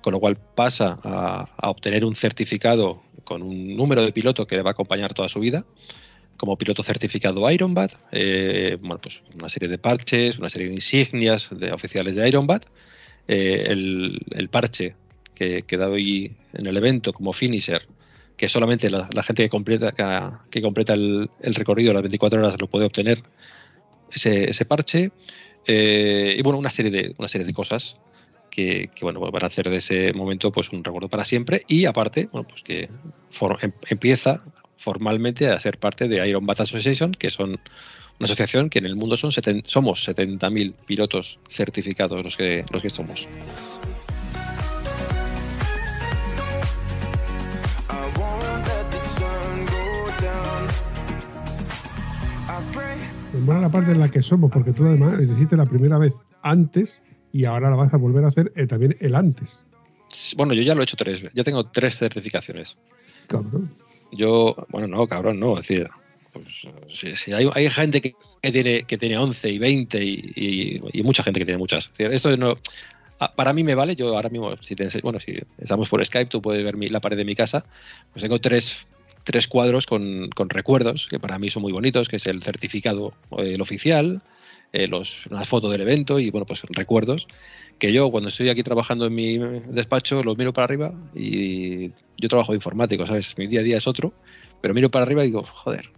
con lo cual pasa a, obtener un certificado con un número de piloto que le va a acompañar toda su vida, como piloto certificado Ironbat, eh, bueno, pues una serie de parches, una serie de insignias de oficiales de Ironbat, eh, el, parche que, que doy en el evento como finisher, que solamente la, gente que completa, que, completa el, el recorrido las 24 horas lo puede obtener, ese, ese parche, eh, y bueno, una serie de, una serie de cosas que, bueno, van a hacer de ese momento pues un recuerdo para siempre y aparte, bueno, pues que for- em- empieza formalmente a ser parte de Iron Bat Association, que son una asociación que en el mundo son seten- somos 70.000 pilotos certificados los que, los que somos. Mola la parte en la que somos, porque tú además lo hiciste la primera vez antes y ahora la vas a volver a hacer eh, también el antes. Bueno, yo ya lo he hecho tres, ya tengo tres certificaciones. Cabrón. Yo, bueno, no, cabrón, no, es decir, pues, si, si hay, hay gente que, que tiene que tiene 11 y 20 y, y- y mucha gente que tiene muchas. Es decir, esto no, para mí me vale, yo ahora mismo, si te bueno, si estamos por Skype, tú puedes ver mi- la pared de mi casa, pues tengo tres, tres cuadros con, con recuerdos que para mí son muy bonitos, que es el certificado, eh, el oficial, eh, los, una foto del evento y bueno, pues recuerdos que yo cuando estoy aquí trabajando en mi despacho los miro para arriba y yo trabajo de informático, ¿sabes? Mi día a día es otro, pero miro para arriba y digo, joder,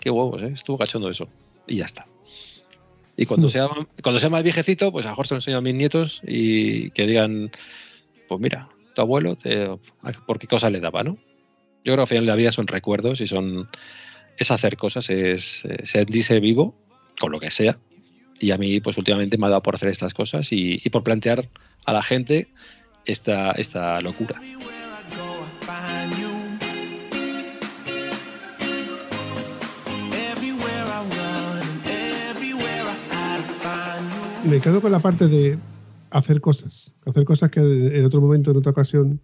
qué huevos, ¿eh? Estuvo cachondo eso. Y ya está. Y cuando, Hmm. sea, cuando sea más viejecito, pues a se lo enseño a mis nietos y que digan, pues mira, tu abuelo, te, ¿por qué cosas le daba, no? yo creo que al final de la vida son recuerdos y son es hacer cosas, es eh, sentirse vivo con lo que sea. Y a mí, pues últimamente me ha dado por hacer estas cosas y, y por plantear a la gente esta, esta locura. Me quedo con la parte de hacer cosas. Hacer cosas que en otro momento, en otra ocasión,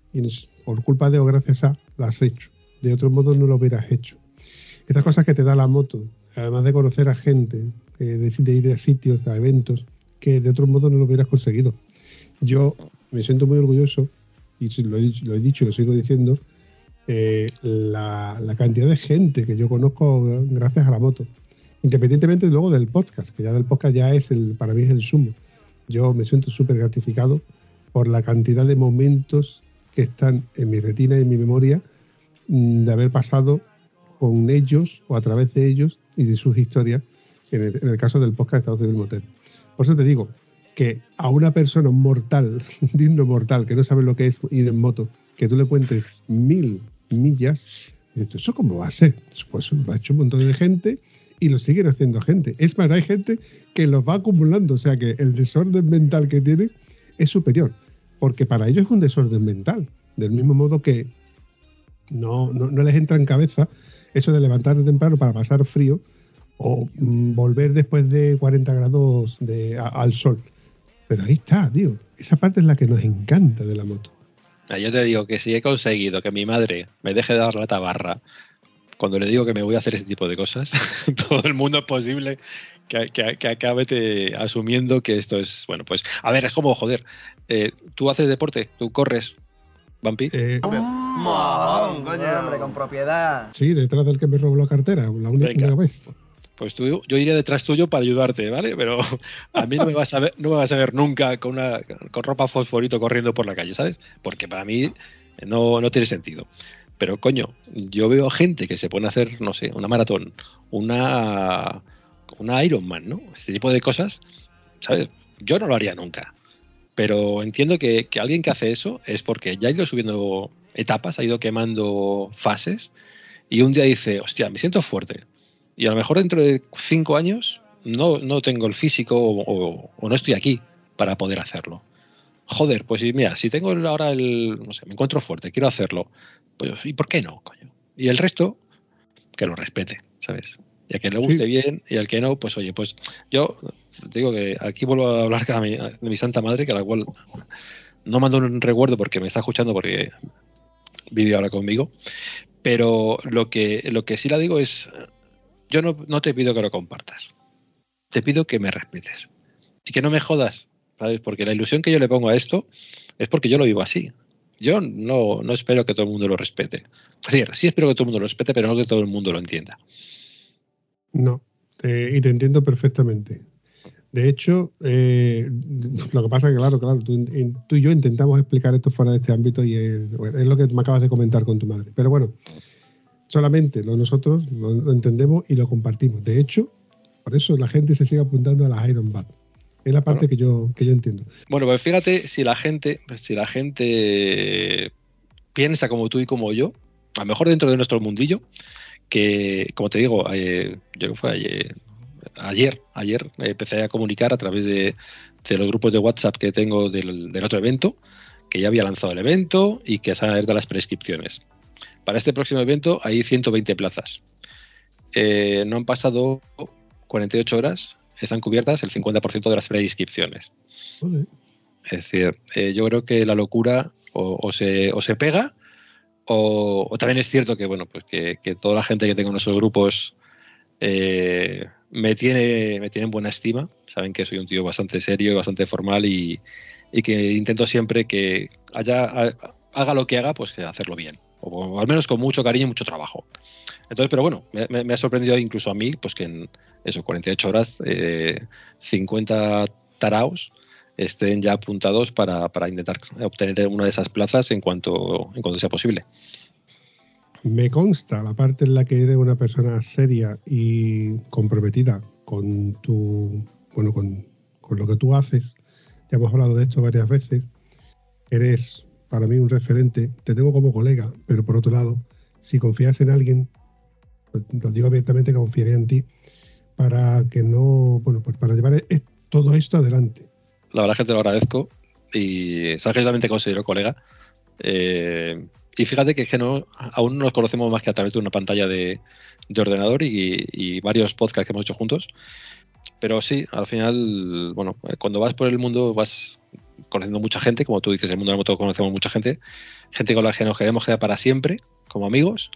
por culpa de o gracias a, las has hecho. De otro modo no lo hubieras hecho. Estas cosas que te da la moto, además de conocer a gente, eh, de, ir a sitios, a eventos, que de otro modo no lo hubieras conseguido. Yo me siento muy orgulloso, y lo he, dicho- y lo sigo diciendo, eh, la, la cantidad de gente que yo conozco gracias a la moto. Independientemente luego del podcast, que ya del podcast ya es el, para mí es el sumo. Yo me siento súper gratificado por la cantidad de momentos que están en mi retina y en mi memoria mm, de haber pasado con ellos o a través de ellos y de sus historias, en el, caso del podcast de Estado Civil Motel. Por eso te digo que a una persona, mortal, digno mortal, que no sabe lo que es ir en moto, que tú le cuentes mil millas, dices, ¿eso cómo va a ser? Pues lo ha hecho un montón de gente y lo siguen haciendo gente. Es más, hay gente que los va acumulando, o sea que el desorden mental que tiene es superior, porque para ellos es un desorden mental, del mismo modo que no, no, no les entra en cabeza eso de levantarse temprano para pasar frío o mm, volver después de 40 grados de, al sol. Pero ahí está, tío. Esa parte es la que nos encanta de la moto. Ah, Yo te digo que si he conseguido que mi madre me deje de dar la tabarra cuando le digo que me voy a hacer ese tipo de cosas, todo el mundo es posible que, que- que acabe te- asumiendo que esto es, bueno, pues, a ver, es como, joder, eh, tú haces deporte, tú corres, Vampi, Eh, coño. Hombre, con propiedad. sí, detrás del que me robó la cartera, la única vez. pues tú, yo iré detrás tuyo para ayudarte, ¿vale? Pero a mí no me vas a ver, no me vas a ver nunca con, una, con ropa fosforito corriendo por la calle, ¿sabes? Porque para mí no, no tiene sentido. Pero coño, yo veo gente que se pone a hacer, no sé, una maratón, una, una Ironman, ¿no? Este tipo de cosas, ¿sabes? Yo no lo haría nunca. Pero entiendo que, que alguien que hace eso es porque ya ha ido subiendo etapas, ha ido quemando fases y un día dice, hostia, me siento fuerte. Y a lo mejor dentro de cinco años no, no tengo el físico o, no estoy aquí para poder hacerlo. Joder, pues mira, si tengo ahora el, no sé, me encuentro fuerte, quiero hacerlo, pues ¿y por qué no, coño? Y el resto, que lo respete, ¿sabes? Y a que le guste Sí. bien y al que no, pues oye, pues yo te digo que aquí vuelvo a hablar de mi, de mi santa madre, que a la cual no mando un recuerdo porque me está escuchando porque vive ahora conmigo, pero lo que, lo que sí la digo es, yo no, no te pido que lo compartas, te pido que me respetes y que no me jodas, ¿sabes? Porque la ilusión que yo le pongo a esto es porque yo lo vivo así. Yo no, no espero que todo el mundo lo respete. Es decir, sí espero que todo el mundo lo respete, pero no que todo el mundo lo entienda. No, y te entiendo perfectamente. De hecho, eh, lo que pasa es que, claro, claro, tú, y yo intentamos explicar esto fuera de este ámbito y es, lo que me acabas de comentar con tu madre. Pero bueno, solamente nosotros lo entendemos y lo compartimos. De hecho, por eso la gente se sigue apuntando a las Iron Bat. Es la parte Bueno. que, yo, que yo entiendo. Bueno, pues fíjate si la gente, si la gente piensa como tú y como yo, a lo mejor dentro de nuestro mundillo, que como te digo, eh, yo creo que fue ayer, ayer, ayer eh, empecé a comunicar a través de, de los grupos de WhatsApp que tengo del, del otro evento, que ya había lanzado el evento y que se han abierto las prescripciones. Para este próximo evento hay 120 plazas. Eh, no han pasado 48 horas, están cubiertas el 50% de las preinscripciones. Joder. Es decir, eh, yo creo que la locura o, o se, o se pega o, o también es cierto que, bueno, pues que, que toda la gente que tengo en esos grupos eh, me, tiene, me tiene en buena estima. Saben que soy un tío bastante serio, bastante formal y, y que intento siempre que haya, ha- haga lo que haga, pues hacerlo bien. O al menos con mucho cariño y mucho trabajo. Entonces, pero bueno, me, me- me ha sorprendido incluso a mí, pues que en eso, 48 horas, eh, 50 taraos estén ya apuntados para, para intentar obtener una de esas plazas en cuanto, en cuanto sea posible. Me consta la parte en la que eres una persona seria y comprometida con tu, bueno, con, con lo que tú haces. Ya hemos hablado de esto varias veces. Eres para mí un referente. Te tengo como colega, pero por otro lado, si confías en alguien, lo- digo abiertamente que confiaría en ti para que no, bueno, pues para llevar e- todo esto adelante. La verdad es que te lo agradezco y sabes que también te considero colega. Eh, y fíjate que, es que no, aún no nos conocemos más que a través de una pantalla de, de ordenador y, y varios podcasts que hemos hecho juntos. pero sí, al final, bueno, eh, cuando vas por el mundo vas conociendo mucha gente, como tú dices, el mundo de la moto conocemos mucha gente, gente con la que nos queremos quedar para siempre, como amigos,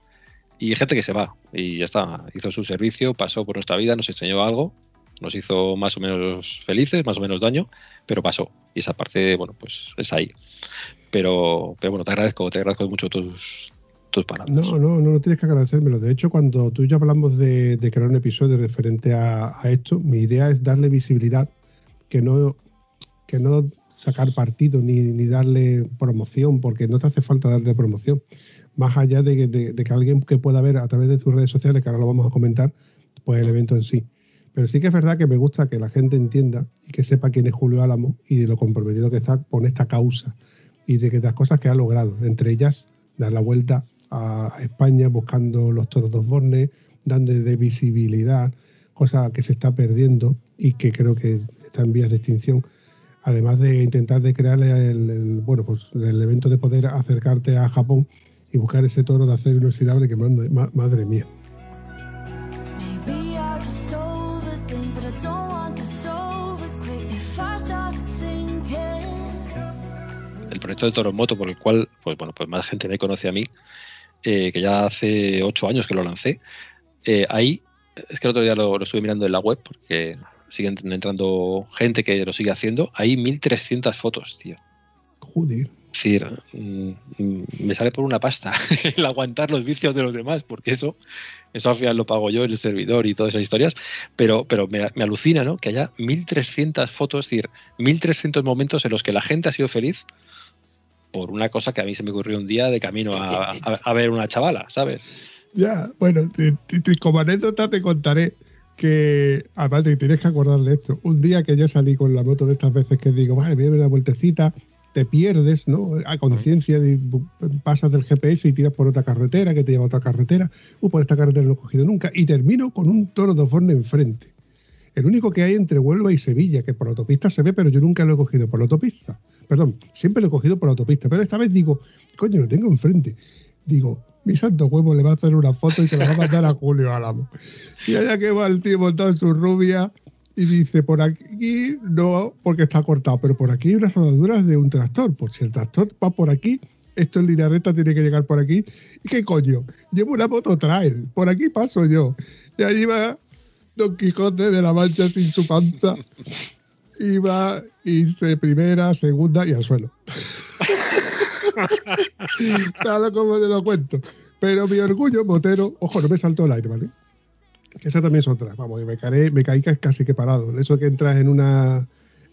y gente que se va, y ya está, hizo su servicio, pasó por nuestra vida, nos enseñó algo, nos hizo más o menos felices, más o menos daño, pero pasó, y esa parte, bueno, pues es ahí. Pero, pero bueno, te agradezco, te agradezco mucho tus, tus palabras. No, no, no, no tienes que agradecérmelo. De hecho, cuando tú y yo hablamos de, de crear un episodio referente a, a esto, mi idea es darle visibilidad, que no, que no sacar partido ni, ni darle promoción, porque no te hace falta darle promoción. Más allá de, de- de que alguien que pueda ver a través de tus redes sociales, que ahora lo vamos a comentar, pues el evento en sí. Pero sí que es verdad que me gusta que la gente entienda y que sepa quién es Julio Álamo y de lo comprometido que está con esta causa y de que las cosas que ha logrado, entre ellas dar la vuelta a España buscando los toros dos bornes, dándole visibilidad, cosa que se está perdiendo y que creo que está en vías de extinción. Además de intentar de crear el- bueno, pues el evento de poder acercarte a Japón y buscar ese toro de acero inoxidable que manda- ma- madre mía. El proyecto de Toro en Moto, por el cual, pues bueno, pues más gente me conoce a mí, eh, que ya hace ocho años que lo lancé. Eh, ahí, es que el otro día lo, lo estuve mirando en la web, porque siguen entrando gente que lo sigue haciendo. Hay 1300 fotos, tío. Joder. Decir, mm, mm, me sale por una pasta el aguantar los vicios de los demás, porque eso, eso al final lo pago yo, el servidor y todas esas historias, pero, pero me, me alucina ¿no? que haya 1300 fotos, es decir, 1300 momentos en los que la gente ha sido feliz por una cosa que a mí se me ocurrió un día de camino a, ver una chavala, ¿sabes? Ya, bueno, te- te- como anécdota te contaré que, aparte tienes que acordar de esto, un día que yo salí con la moto de estas veces que digo, vale, voy a dar una vueltecita, te pierdes, ¿no? A conciencia, de- pasas del GPS y tiras por otra carretera que te lleva a otra carretera, uh, por esta carretera no he cogido nunca, y termino con un toro de forne enfrente. El único que hay entre Huelva y Sevilla, que por autopista se ve, pero yo nunca lo he cogido por autopista. Perdón, siempre lo he cogido por autopista, pero esta vez digo, coño, lo tengo enfrente. Digo, mi santo huevo le va a hacer una foto y se la va a mandar a Julio Álamo. Y allá que va el tío montado en su rubia y dice, por aquí no, porque está cortado, pero por aquí hay unas rodaduras de un tractor. Por si el tractor va por aquí, esto en línea recta tiene que llegar por aquí. ¿Y qué coño? Llevo una moto trail, por aquí paso yo. Y allí va Don Quijote de la Mancha sin su panza. Y va, hice primera, segunda y al suelo. Claro, como te lo cuento. Pero mi orgullo motero, ojo, no me saltó el aire, ¿vale? Que esa también es otra. Vamos, me caí, me caí casi que parado. Eso que entras en una.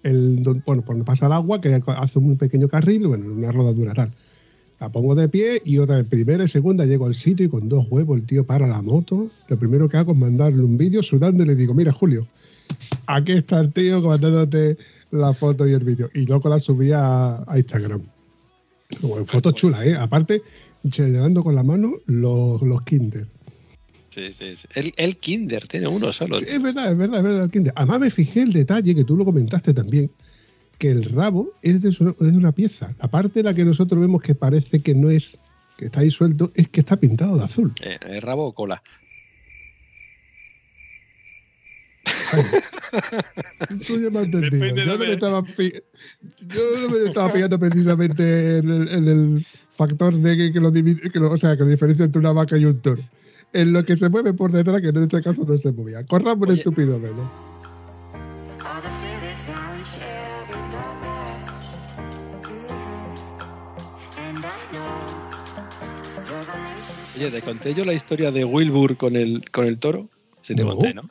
El, bueno, por donde pasa el agua, que hace un pequeño carril, bueno, una rodadura tal. La pongo de pie y otra vez, primera y segunda, llego al sitio y con dos huevos el tío para la moto. Lo primero que hago es mandarle un vídeo sudando y le digo, mira Julio, aquí está el tío mandándote la foto y el vídeo. Y luego la subí a, a Instagram. Bueno, fotos chulas, ¿eh? Aparte, señalando con la mano los, los Kinder. Sí, sí, sí. El, el Kinder tiene uno solo. Sí, es verdad, es verdad, es verdad, el Kinder. Además me fijé el detalle que tú lo comentaste también, que el rabo es de, su- es de una pieza. La parte de la que nosotros vemos que parece que no es, que está ahí suelto, es que está pintado de azul. Eh, ¿El rabo o cola? Tú ya me has entendido. Yo no, me estaba, yo no me estaba fijando precisamente en el, en el factor de que, que lo divide, que lo- o sea, que la diferencia entre una vaca y un toro. En lo que se mueve por detrás, que en este caso no se movía. Corra por Oye. estúpido your relationship. Oye, te conté yo la historia de Wilbur con el, con el toro. Sí, te No. conté, ¿no?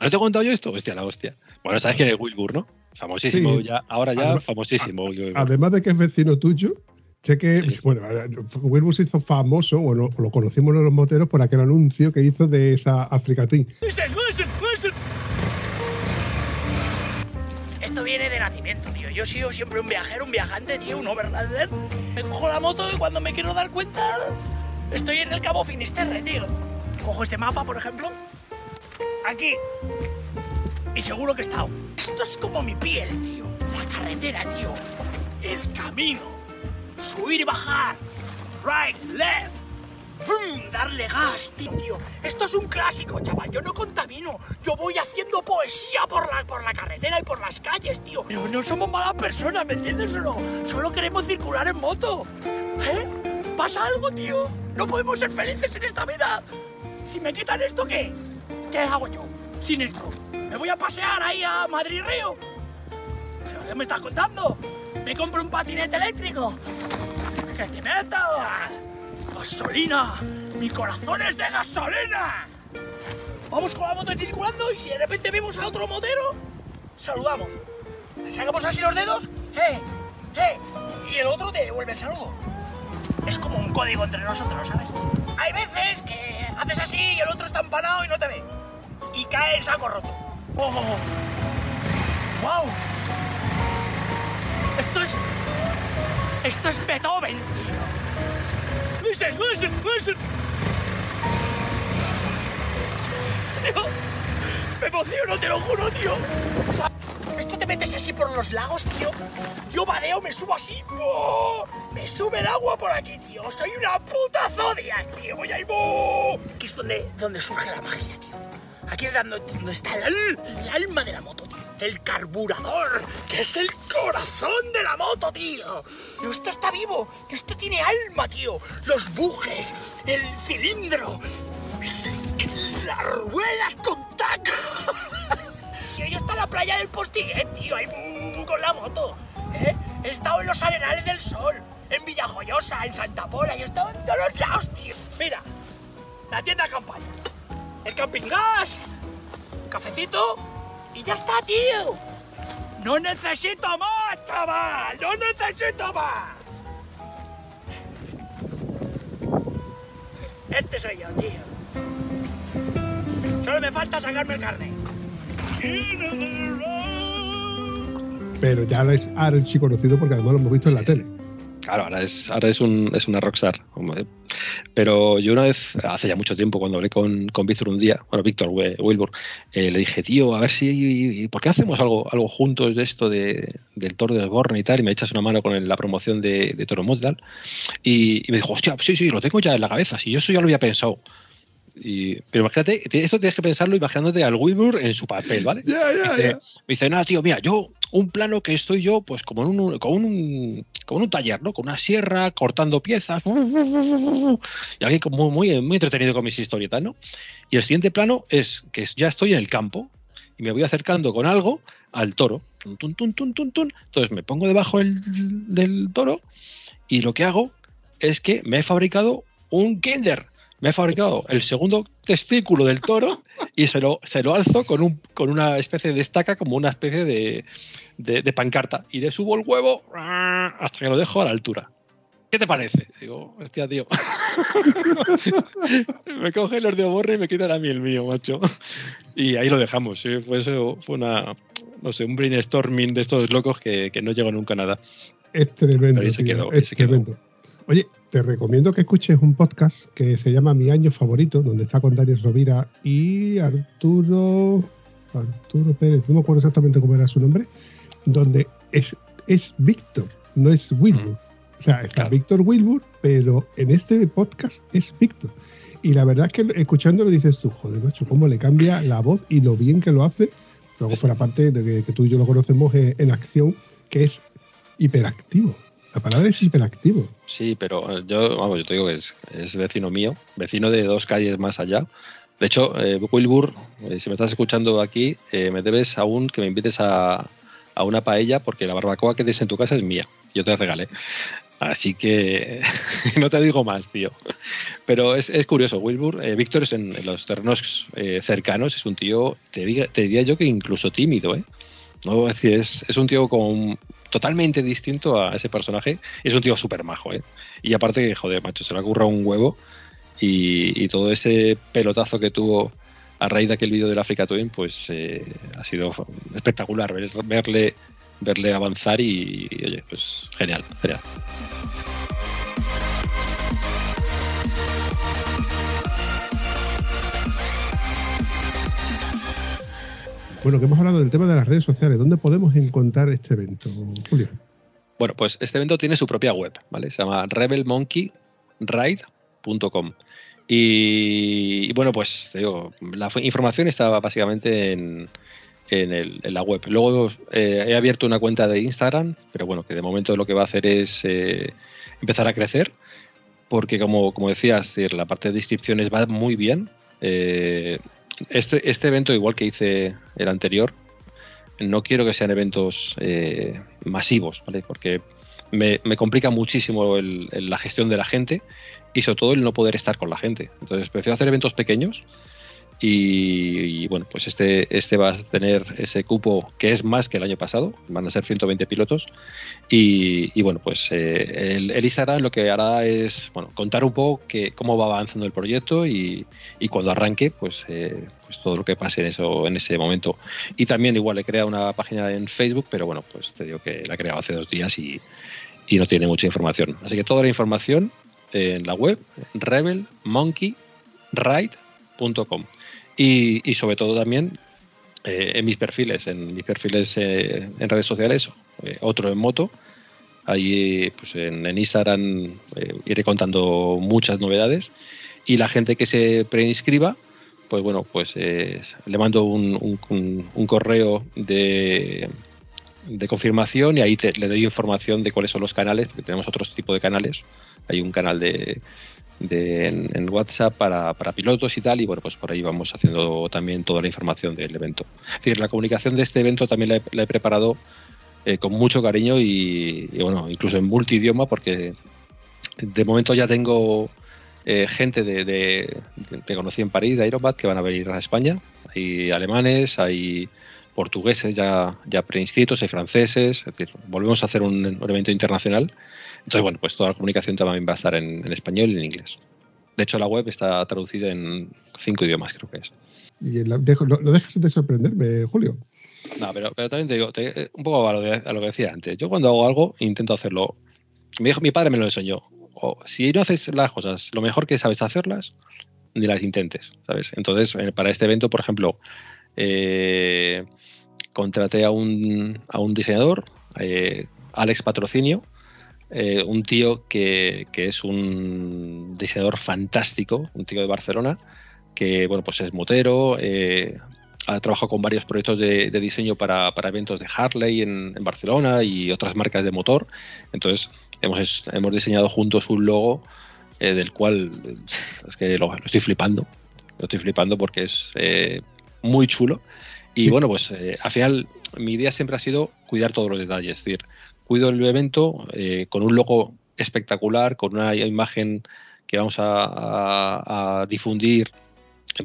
¿No te he contado yo esto? Hostia, la hostia. Bueno, sabes quién es Wilbur, ¿no? Famosísimo Sí. ya, ahora ya Además- famosísimo. Además de que es vecino tuyo, sé que, Sí, sí. bueno, Wilbur se hizo famoso, bueno, lo conocimos los moteros por aquel anuncio que hizo de esa Africa Twin. Esto viene de nacimiento, tío. Yo he sido siempre un viajero, un viajante, tío, un overlander. Me cojo la moto y cuando me quiero dar cuenta, estoy en el Cabo Finisterre, tío. Cojo este mapa, por ejemplo, aquí. Y seguro que he estado. Esto es como mi piel, tío. La carretera, tío. El camino. Subir y bajar. Right, left. ¡Fum! Darle gas, tío. Esto es un clásico, chaval. Yo no contamino. Yo voy haciendo poesía por la, por la carretera y por las calles, tío. Pero no somos malas personas, ¿me entiendes o no? Solo queremos circular en moto. ¿Eh? ¿Pasa algo, tío? No podemos ser felices en esta vida. Si me quitan esto, ¿qué? ¿Qué hago yo sin esto? ¿Me voy a pasear ahí a Madrid-Río? ¿Pero qué me estás contando? ¿Me compro un patinete eléctrico? ¡Que te meto! ¡Gasolina! ¡Mi corazón es de gasolina! Vamos con la moto circulando y si de repente vemos a otro motero, saludamos. Le sacamos así los dedos, ¡eh! ¡eh! Y el otro te devuelve el saludo. Es como un código entre nosotros, ¿sabes? Hay veces que haces así y el otro está empanado y no te ve. Y cae en saco roto. ¡Oh! ¡Wow! Esto es. Esto es Beethoven. Listen, listen, listen. Tío, me emociono, te lo juro, tío. Sea, esto te metes así por los lagos, tío. Yo vadeo, me subo así. ¡oh! Me sube el agua por aquí, tío. Soy una puta zodiac, tío. Voy ahí. ¡oh! Aquí es donde, donde surge la magia, tío. Aquí es donde, donde está el, el alma de la moto. El carburador, que es el corazón de la moto, tío. Esto está vivo. Esto tiene alma, tío. Los bujes, el cilindro, las ruedas con taco. Yo está en la playa del Postiguet, tío, ahí uh, con la moto. ¿eh? He estado en los Arenales del Sol, en Villajoyosa, en Santa Pola, y he estado en todos los lados, tío. Mira, la tienda campaña, el camping gas, cafecito y ya está, tío. No necesito más, chaval, no necesito más. Este soy yo, tío. Solo me falta sacarme el carnet. Pero ya es archi conocido porque además lo hemos visto en la tele. Claro, ahora es, ahora es, un, es una rockstar. Pero yo una vez, hace ya mucho tiempo, cuando hablé con, con Víctor un día, bueno, Víctor Wi- Wilbur, eh, le dije, tío, a ver si, ¿por qué hacemos algo, algo juntos de esto de, del Toro de Osborne y tal? Y me echas una mano con la promoción de, de Toro Mod y tal. Y, y me dijo, hostia, sí, sí, lo tengo ya en la cabeza, si yo eso ya lo había pensado. Y, pero imagínate, te- esto tienes que pensarlo imaginándote al Wilbur en su papel, ¿vale? Ya, me dice, nada, tío, mira, yo un plano que estoy yo, pues como en un, como un, como en un taller, ¿no? Con una sierra, cortando piezas. Y aquí como muy, muy entretenido con mis historietas, ¿no? Y el siguiente plano es que ya estoy en el campo y me voy acercando con algo al toro. Tun, tun, tun, tun, tun, tun. Entonces me pongo debajo del, del toro y lo que hago es que me he fabricado un Kinder. Me he fabricado el segundo testículo del toro y se lo, se lo alzo con, un, con una especie de estaca, como una especie de, de, de pancarta. Y le subo el huevo hasta que lo dejo a la altura. ¿Qué te parece? Digo, hostia, tío. me coge los de Oborre y me quita a mí el mío, macho. Y ahí lo dejamos. ¿sí? Fue, eso, fue una, no sé, un brainstorming de estos locos que, que no llegó nunca a nada. Es tremendo. Pero ahí se quedó, es ahí se quedó. Oye, te recomiendo que escuches un podcast que se llama Mi Año Favorito, donde está con Daniel Rovira y Arturo. Arturo Pérez, no me acuerdo exactamente cómo era su nombre, donde es, es Víctor, no es Wilbur. O sea, está Claro. Víctor Wilbur, pero en este podcast es Víctor. Y la verdad es que escuchándolo dices tú, joder, macho, cómo le cambia la voz y lo bien que lo hace. Luego por la parte de que, que tú y yo lo conocemos eh, en acción, que es hiperactivo. La palabra es hiperactivo. Sí, pero eh, yo, vamos, yo te digo que es, vecino mío, vecino de dos calles más allá. De hecho, eh, Wilbur, eh, si me estás escuchando aquí, me debes aún que me invites a, a una paella porque la barbacoa que tienes en tu casa es mía. Yo te la regalé. Así que no te digo más, tío. Pero es, es curioso, Wilbur, Víctor es en, los terrenos cercanos, es un tío, te, diga- te diría yo que incluso tímido, ¿eh? No, es decir, es, es un tío totalmente distinto a ese personaje. Es un tío súper majo, ¿eh? Y aparte que, joder, macho, se le ha currado un huevo y, y todo ese pelotazo que tuvo a raíz de aquel vídeo del Africa Twin, pues eh, ha sido espectacular ver- verle, verle avanzar y, y, oye, pues genial, genial. Bueno, que hemos hablado del tema de las redes sociales. ¿Dónde podemos encontrar este evento, Julio? Bueno, pues este evento tiene su propia web, ¿vale? Se llama Rebel Monkey Ride red.com. Y, bueno, pues la información estaba básicamente en, en, la web. Luego eh, he abierto una cuenta de Instagram, pero bueno, que de momento lo que va a hacer es eh, empezar a crecer, porque como, como decías, la parte de inscripciones va muy bien. Eh, este, este evento, igual que hice el anterior, no quiero que sean eventos eh, masivos, ¿vale? Porque me, me complica muchísimo el- la gestión de la gente y sobre todo el no poder estar con la gente. Entonces prefiero hacer eventos pequeños y, bueno, pues este, este va a tener ese cupo que es más que el año pasado, van a ser 120 pilotos y, y bueno, pues eh, el, lo que hará es bueno, contar un poco que, cómo va avanzando el proyecto y, y cuando arranque, pues, eh, pues todo lo que pase en, eso, en ese momento. Y también igual he creado una página en Facebook, pero bueno, pues te digo que la he creado hace dos días y, y no tiene mucha información. Así que toda la información en la web rebelmonkeyride.com y, sobre todo también eh, en mis perfiles, en mis perfiles eh, en redes sociales, eh, otro en moto. Ahí pues en, en Instagram iré contando muchas novedades y la gente que se preinscriba, pues bueno, pues le mando un, correo de, de confirmación y ahí te- le doy información de cuáles son los canales, porque tenemos otros tipos de canales. Hay un canal de, de- en, WhatsApp para, pilotos y tal, y bueno, pues por ahí vamos haciendo también toda la información del evento. Es decir, la comunicación de este evento también la he, la he preparado eh, con mucho cariño y, bueno, incluso en multidioma, porque de momento ya tengo eh, gente de, de- que conocí en París, de Aerobat, que van a venir a España. Hay alemanes, hay portugueses ya, ya preinscritos, hay franceses, es decir, volvemos a hacer un evento internacional. Entonces, bueno, pues toda la comunicación también va a estar en, en español y en inglés. De hecho, la web está traducida en cinco idiomas, creo que es. Y la- dejo- lo, lo dejas de sorprenderme, Julio. No, pero, pero también te digo, te- eh, un poco a lo, de- a lo que decía antes. Yo cuando hago algo intento hacerlo. Mi, hijo, mi padre me lo enseñó. O, si no haces las cosas lo mejor que sabes hacerlas, ni las intentes, ¿sabes? Entonces, eh, para este evento, por ejemplo, eh, contraté a un, a un diseñador, eh, Alex Patrocinio, eh, un tío que, que es un diseñador fantástico, un tío de Barcelona, que bueno, pues es motero, eh, ha trabajado con varios proyectos de, de diseño para, para eventos de Harley en, en Barcelona y otras marcas de motor. Entonces, hemos, hemos diseñado juntos un logo eh, del cual es que lo, lo estoy flipando. Lo estoy flipando porque es eh, muy chulo. Y bueno, pues eh, al final mi idea siempre ha sido cuidar todos los detalles. Es decir, cuido el evento eh, con un logo espectacular, con una imagen que vamos a, a- a difundir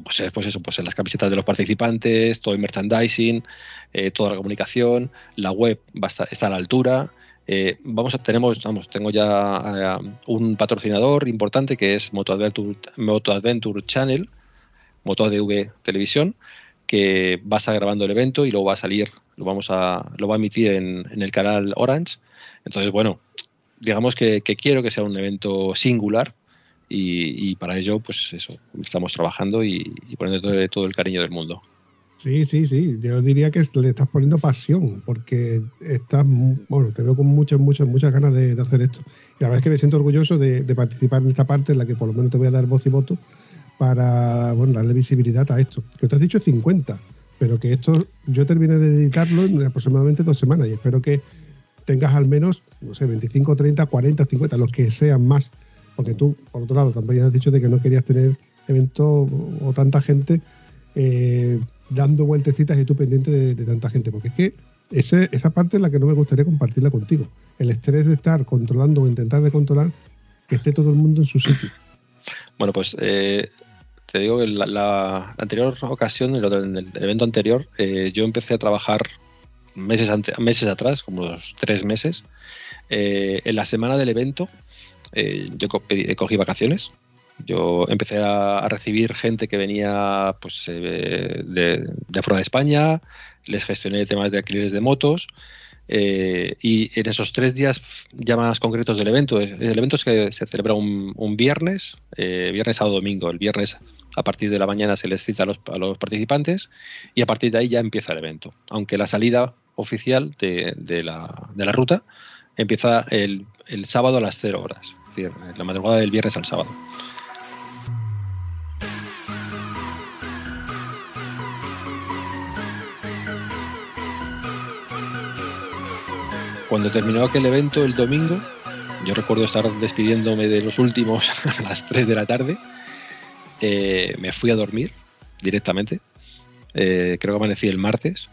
pues, eh, pues eso, pues en las camisetas de los participantes, todo el merchandising, eh, toda la comunicación, la web va a estar, está a la altura. vamos a, tenemos, vamos, tengo ya un patrocinador importante que es Moto Adventure, Moto Adventure Channel, Moto ADV Televisión, que va a grabando el evento y luego va a salir, lo vamos a, lo va a emitir en, en el canal Orange. Entonces, bueno, digamos que, que quiero que sea un evento singular y, y para ello, pues eso, estamos trabajando y, y poniendo todo, todo el cariño del mundo. Sí, sí, sí. Yo diría que le estás poniendo pasión, porque estás, bueno, te veo con muchas, muchas, muchas ganas de, de hacer esto. Y la verdad es que me siento orgulloso de, de participar en esta parte en la que por lo menos te voy a dar voz y voto para, bueno, darle visibilidad a esto. Que te has dicho 50, pero que esto yo terminé de editarlo en aproximadamente dos semanas y espero que tengas al menos, no sé, 25, 30, 40, 50, los que sean más. Porque tú, por otro lado, también has dicho de que no querías tener eventos o, tanta gente eh, dando vueltecitas y tú pendiente de, de tanta gente. Porque es que ese- esa parte es la que no me gustaría compartirla contigo. El estrés de estar controlando o intentar de controlar que esté todo el mundo en su sitio. Bueno, pues eh, te digo que la, la- anterior ocasión, el, en el evento anterior, eh, yo empecé a trabajar meses, ante- meses atrás, como unos tres meses. Eh, en la semana del evento, eh, yo co- pedí- cogí vacaciones. Yo empecé a, a recibir gente que venía pues, eh, de, de fuera de España, les gestioné temas de alquileres de motos. Eh, y en esos tres días ya más concretos del evento, el evento es que se celebra un, un viernes, eh, viernes, sábado, domingo. El viernes a partir de la mañana se les cita a los, a los participantes y a partir de ahí ya empieza el evento. Aunque la salida oficial de, de la, de la ruta empieza el, el sábado a las 0 horas, es decir, la madrugada del viernes al sábado. Cuando terminó aquel evento el domingo, yo recuerdo estar despidiéndome de los últimos a las 3 de la tarde. eh, me fui a dormir directamente. Eh, creo que amanecí el martes.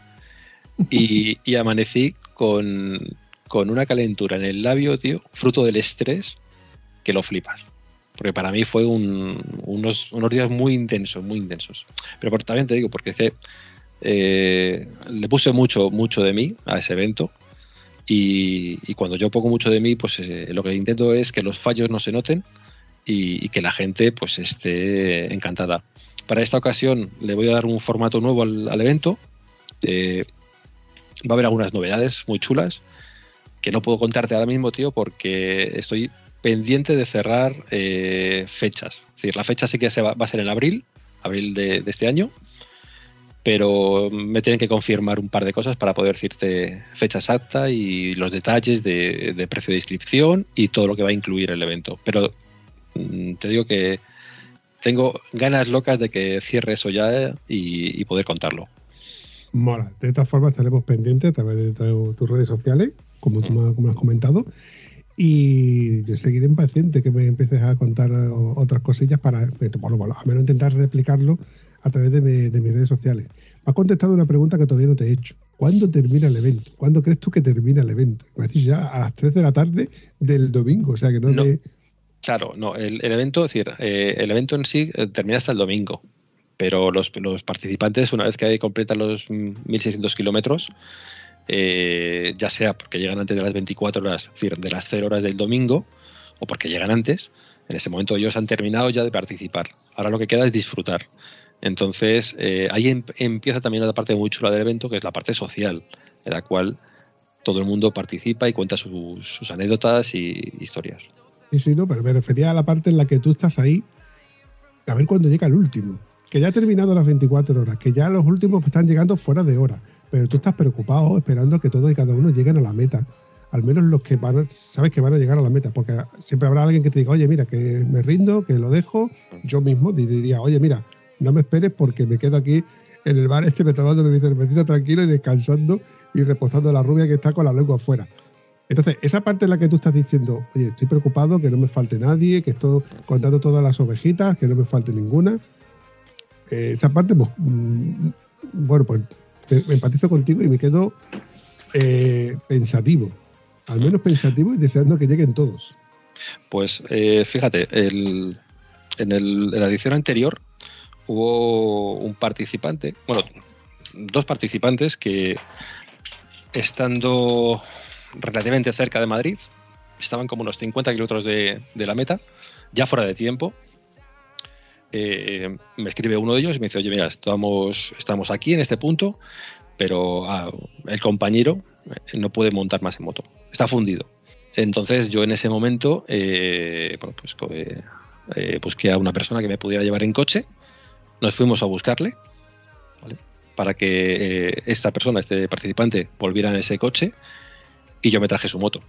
Y, amanecí con, con una calentura en el labio, tío, fruto del estrés, que lo flipas. Porque para mí fue un- unos, unos días muy intensos, muy intensos. Pero por, también te digo, porque es que eh, le puse mucho, mucho de mí a ese evento. Y, cuando yo pongo mucho de mí, pues eh, lo que intento es que los fallos no se noten y, que la gente pues esté encantada. Para esta ocasión le voy a dar un formato nuevo al, evento. Eh, va a haber algunas novedades muy chulas que no puedo contarte ahora mismo, tío, porque estoy pendiente de cerrar eh, fechas. Es decir, la fecha sí que se va, a ser en abril, abril de este año, pero me tienen que confirmar un par de cosas para poder decirte fecha exacta y los detalles de, de precio de inscripción y todo lo que va a incluir el evento. Pero mm, te digo que tengo ganas locas de que cierre eso ya eh, y, y poder contarlo. Mola. De todas formas, estaremos pendientes a través de tu- tus redes sociales, como tú me, como has comentado. Y yo seguiré impaciente que me empieces a contar eh, otras cosillas para, eh, bueno, bueno, a menos intentar replicarlo a través de, mi- de mis redes sociales. Me has contestado una pregunta que todavía no te he hecho. ¿Cuándo termina el evento? ¿Cuándo crees tú que termina el evento? Me decís ya a las 3 de la tarde del domingo, o sea que no, No. te- Claro, no, el, el evento, es decir, eh, el evento en sí eh, termina hasta el domingo, pero los, los participantes, una vez que completan los mm, 1.600 kilómetros, eh, ya sea porque llegan antes de las 24 horas, es decir, de las 0 horas del domingo, o porque llegan antes, en ese momento ellos han terminado ya de participar. Ahora lo que queda es disfrutar. Entonces, eh, ahí em- empieza también la parte muy chula del evento, que es la parte social, en la cual todo el mundo participa y cuenta sus, sus anécdotas y historias. Sí, sí, no, pero me refería a la parte en la que tú estás ahí, a ver cuándo llega el último. Que ya ha terminado las 24 horas, que ya los últimos están llegando fuera de hora, pero tú estás preocupado esperando que todos y cada uno lleguen a la meta. Al menos los que van, a- sabes que van a llegar a la meta, porque siempre habrá alguien que te diga, oye, mira, que me rindo, que lo dejo. Yo mismo diría, oye, mira, no me esperes porque me quedo aquí en el bar este, me tomando mi cervecita tranquilo y descansando y reposando la rubia que está con la lengua afuera. Entonces, esa parte en la que tú estás diciendo, oye, estoy preocupado, que no me falte nadie, que estoy contando todas las ovejitas, que no me falte ninguna. eh, esa parte, pues, mm, bueno, pues me empatizo contigo y me quedo eh, pensativo. Al menos pensativo y deseando que lleguen todos. Pues eh, fíjate, en, el- en la edición anterior hubo un participante, bueno, dos participantes que estando relativamente cerca de Madrid, estaban como unos 50 kilómetros de, de la meta, ya fuera de tiempo. eh, me escribe uno de ellos y me dice, oye, mira, estamos, estamos aquí en este punto, pero ah, el compañero eh, no puede montar más en moto, está fundido. Entonces yo en ese momento eh, bueno, pues, busqué a una persona que me pudiera llevar en coche, nos fuimos a buscarle para que eh, esta persona, este participante, volviera en ese coche y yo me traje su moto.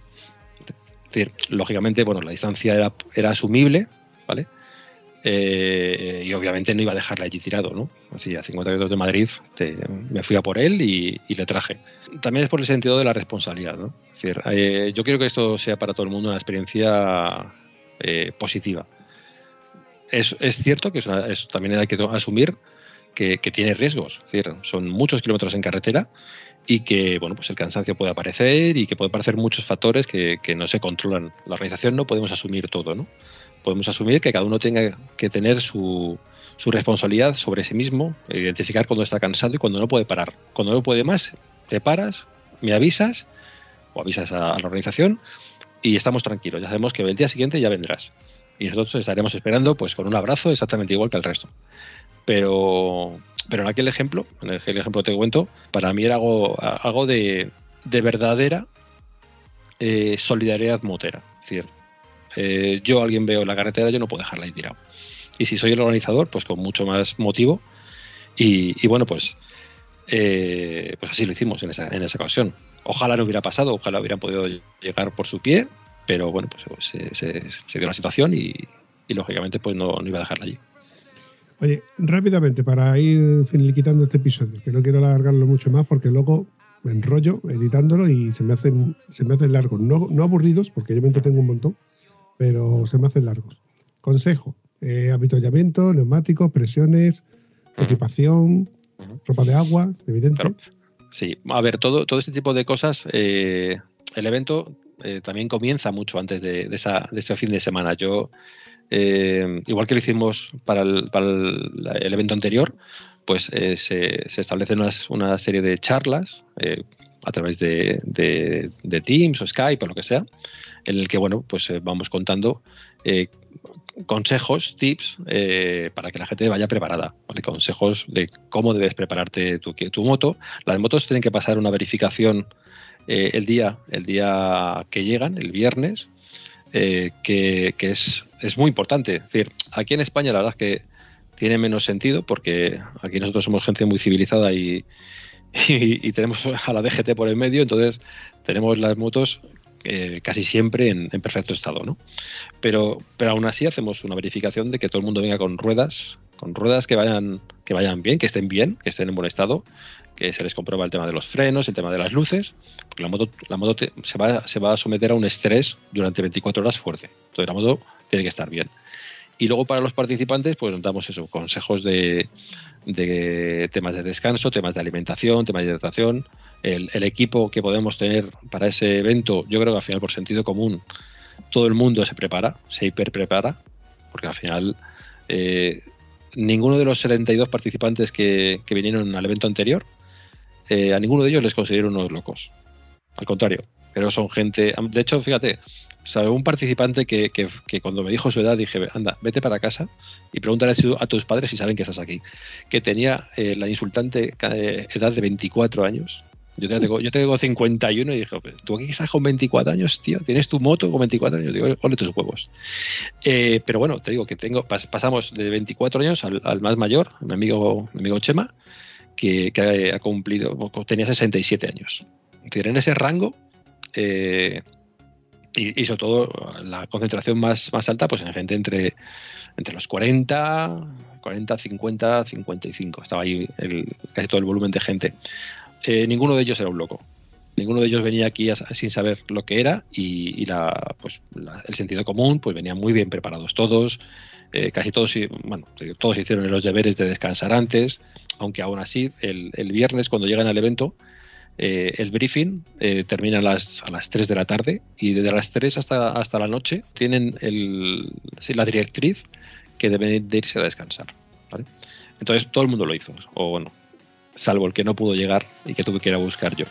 Es decir, lógicamente, bueno, la distancia era, asumible, ¿vale? Eh, y obviamente no iba a dejarle allí tirado, ¿no? Así a 50 kilómetros de Madrid me fui a por él y, le traje. También es por el sentido de la responsabilidad, ¿no? Es decir, eh, yo quiero que esto sea para todo el mundo una experiencia positiva. Es, cierto que es una- también hay que asumir que, tiene riesgos, son muchos kilómetros en carretera y que bueno pues el cansancio puede aparecer y que puede aparecer muchos factores que, no se controlan. La organización no podemos asumir todo, ¿no? Podemos asumir que cada uno tenga que tener su, su responsabilidad sobre sí mismo, identificar cuando está cansado y cuando no puede parar. Cuando no puede más, te paras, me avisas o avisas a, a la organización y estamos tranquilos. Ya sabemos que el día siguiente ya vendrás. Y nosotros estaremos esperando pues con un abrazo exactamente igual que el resto. Pero, pero en aquel ejemplo, en el ejemplo que te cuento, para mí era algo, algo de, de verdadera eh, solidaridad motera. Es decir, eh, yo alguien veo en la carretera, yo no puedo dejarla ahí tirado. Y si soy el organizador, pues con mucho más motivo. Y, y bueno, pues, eh, pues así lo hicimos en esa, en esa ocasión. Ojalá no hubiera pasado, ojalá hubieran podido llegar por su pie, pero bueno, pues se, se- se dio la situación y, y, lógicamente pues no, no iba a dejarla allí. Oye, rápidamente, para ir finiquitando este episodio, que no quiero alargarlo mucho más porque luego me enrollo editándolo y se me hacen, se me hacen largos. No, no aburridos, porque yo me entretengo un montón, pero se me hacen largos. Consejo, eh, avituallamiento, neumáticos, presiones, equipación, ropa de agua, evidente. Claro. Sí, a ver, todo, todo este tipo de cosas, eh, el evento eh, también comienza mucho antes de, esa, de ese fin de semana. Yo, eh, igual que lo hicimos para el, para el- evento anterior, pues eh, se, se establecen una serie de charlas eh, a través de, Teams o Skype o lo que sea, en el que, bueno, pues vamos contando consejos, tips, eh, para que la gente vaya preparada. Consejos de cómo debes prepararte tu, tu moto. Las motos tienen que pasar una verificación eh, el día, el día que llegan, el viernes, eh, que, que es, es muy importante. Decir, aquí en España la verdad es que tiene menos sentido porque aquí nosotros somos gente muy civilizada y, y, y tenemos a la DGT por el medio, entonces tenemos las motos eh, casi siempre en, en perfecto estado, ¿no? Pero, pero aún así hacemos una verificación de que todo el mundo venga con ruedas, con ruedas que vayan, que vayan bien, que estén bien, que estén en buen estado, que se les comprueba el tema de los frenos, el tema de las luces, porque la moto, la moto se, va, se va a someter a un estrés durante 24 horas fuerte. Entonces la moto tiene que estar bien. Y luego para los participantes, pues nos damos eso, consejos de, de temas de descanso, temas de alimentación, temas de hidratación, el, el equipo que podemos tener para ese evento, yo creo que al final por sentido común todo el mundo se prepara, se hiperprepara, porque al final eh, ninguno de los 72 participantes que, que vinieron al evento anterior, eh, a ninguno de ellos les considero unos locos. Al contrario, pero son gente. De hecho, fíjate, o un participante que, que- cuando me dijo su edad dije, anda, vete para casa y pregúntale a tu- a tus padres si saben que estás aquí. Que tenía eh, la insultante eh, edad de 24 años. Yo tengo, yo tengo 51 y dije, tú aquí estás con 24 años, tío, tienes tu moto con 24 años. Digo, ole tus huevos. Eh, pero bueno, te digo que tengo pas- pasamos de 24 años al, al más mayor, mi amigo, mi amigo Chema, que, que ha cumplido, tenía 67 años. Es decir, en ese rango, eh, y, y sobre todo la concentración más, más alta, pues en gente entre, entre los 40, 40, 50, 55. Estaba ahí el- casi todo el volumen de gente. Eh, ninguno de ellos era un loco. Ninguno de ellos venía aquí a- sin saber lo que era y, y la, pues, la- el sentido común, pues venían muy bien preparados todos. Eh, casi todos, bueno, todos hicieron los deberes de descansar antes, aunque aún así el, el viernes cuando llegan al evento eh, el briefing eh, termina a las, a las 3 de la tarde y desde las 3 hasta, hasta la noche tienen el, la directriz que deben de irse a descansar. Entonces todo el mundo lo hizo, o bueno, salvo el que no pudo llegar y que tuve que ir a buscar yo.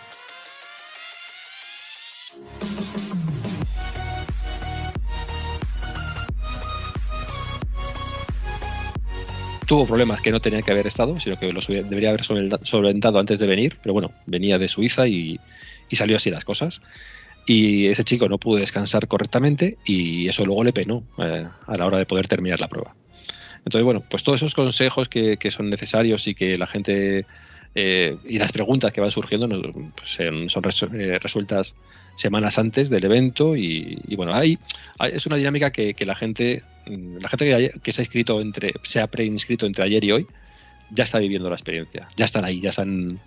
Tuvo problemas que no tenía que haber estado, sino que los debería haber solventa- solventado antes de venir, pero bueno, venía de Suiza y, salió así las cosas. Y ese chico no pudo descansar correctamente y eso luego le penó eh, a la hora de poder terminar la prueba. Entonces, bueno, pues todos esos consejos que, son necesarios y que la gente eh, y las preguntas que van surgiendo pues, son, eh, resueltas semanas antes del evento y, bueno, hay- es una dinámica que, la gente, la gente que, que se ha inscrito entre, se ha preinscrito entre ayer y hoy, ya está viviendo la experiencia, ya están ahí, ya están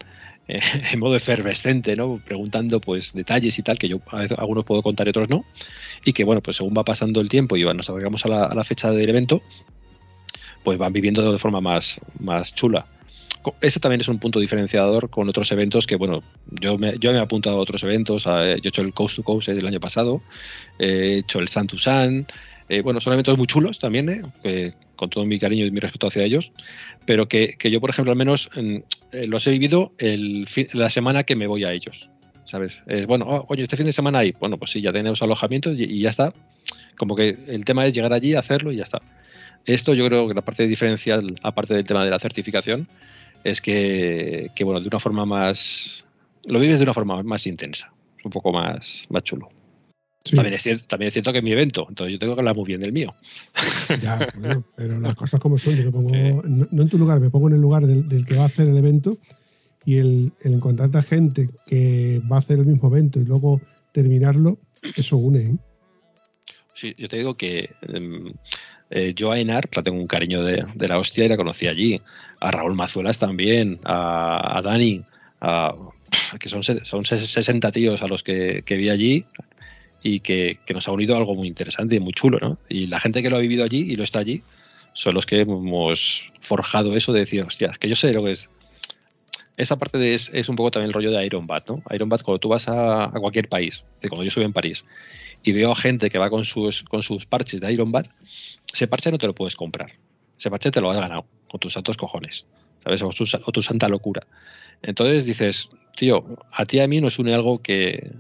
eh, en modo efervescente, ¿no? Preguntando pues detalles y tal, que yo a veces algunos puedo contar y otros no, y que bueno, pues según va pasando el tiempo y va- nos acercamos a la, a la fecha del evento, pues van viviendo de forma más, más chula. Ese también es un punto diferenciador con otros eventos que, bueno, yo me, yo me he apuntado a otros eventos, a- yo he hecho el Coast to Coast el año pasado, he hecho el Sun to Sun, eh, bueno, son eventos muy chulos también, ¿eh? que- con todo mi cariño y mi respeto hacia ellos, pero que, que yo, por ejemplo, al menos mm, eh, los he vivido el fin- la semana que me voy a ellos, ¿sabes? Es, bueno, oh, oye, este fin de semana hay, bueno, pues sí, ya tenemos alojamiento y, y ya está. Como que el tema es llegar allí, hacerlo y ya está. Esto yo creo que la parte diferencial, aparte del tema de la certificación, es que, que, bueno, de una forma más... Lo vives de una forma más intensa, es un poco más, más chulo. Sí, También, es cierto, también es cierto que es mi evento, entonces yo tengo que hablar muy bien del mío. ya, bueno, pero las cosas como son, yo me pongo, no, no en tu lugar, me pongo en el lugar del, del que va a hacer el evento y el, el encontrar a gente que va a hacer el mismo evento y luego terminarlo, eso une. ¿eh? Sí, yo te digo que em, eh, yo a Enar la tengo un cariño de, de la hostia y la conocí allí. A Raúl Mazuelas también, a, a Dani, a, que son, son ses- 60 tíos a los que, que vi allí y que, que nos ha unido algo muy interesante y muy chulo, ¿no? Y la gente que lo ha vivido allí y lo está allí son los que hemos forjado eso de decir, hostia, que yo sé lo que es. Esa parte de- es, es un poco también el rollo de Iron Bat, ¿no? Iron Bat, cuando tú vas a, a cualquier país, decir, cuando yo estuve en París y veo a gente que va con sus, con sus parches de Iron Bat, ese parche no te lo puedes comprar. Ese parche te lo has ganado con tus santos cojones, ¿sabes? O, o tu santa locura. Entonces dices, tío, a ti y a mí nos une algo que,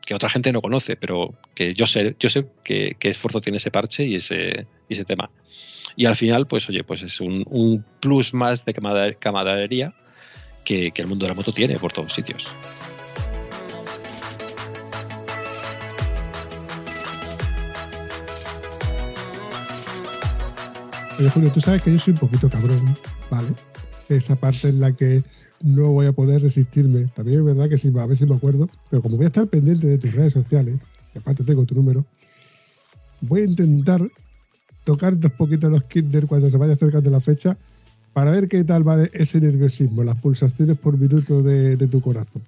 que otra gente no conoce, pero que yo sé, yo sé qué esfuerzo tiene ese parche y ese, y ese tema. Y al final, pues oye, pues es un, un plus más de camaradería que, que el mundo de la moto tiene por todos sitios. Oye, Julio, tú sabes que yo soy un poquito cabrón, ¿vale? Esa parte en la que no voy a poder resistirme. También es verdad que sí, a ver si me acuerdo. Pero como voy a estar pendiente de tus redes sociales, y aparte tengo tu número, voy a intentar tocar un poquito los Kinder cuando se vaya acercando la fecha para ver qué tal va ese nerviosismo, las pulsaciones por minuto de tu corazón.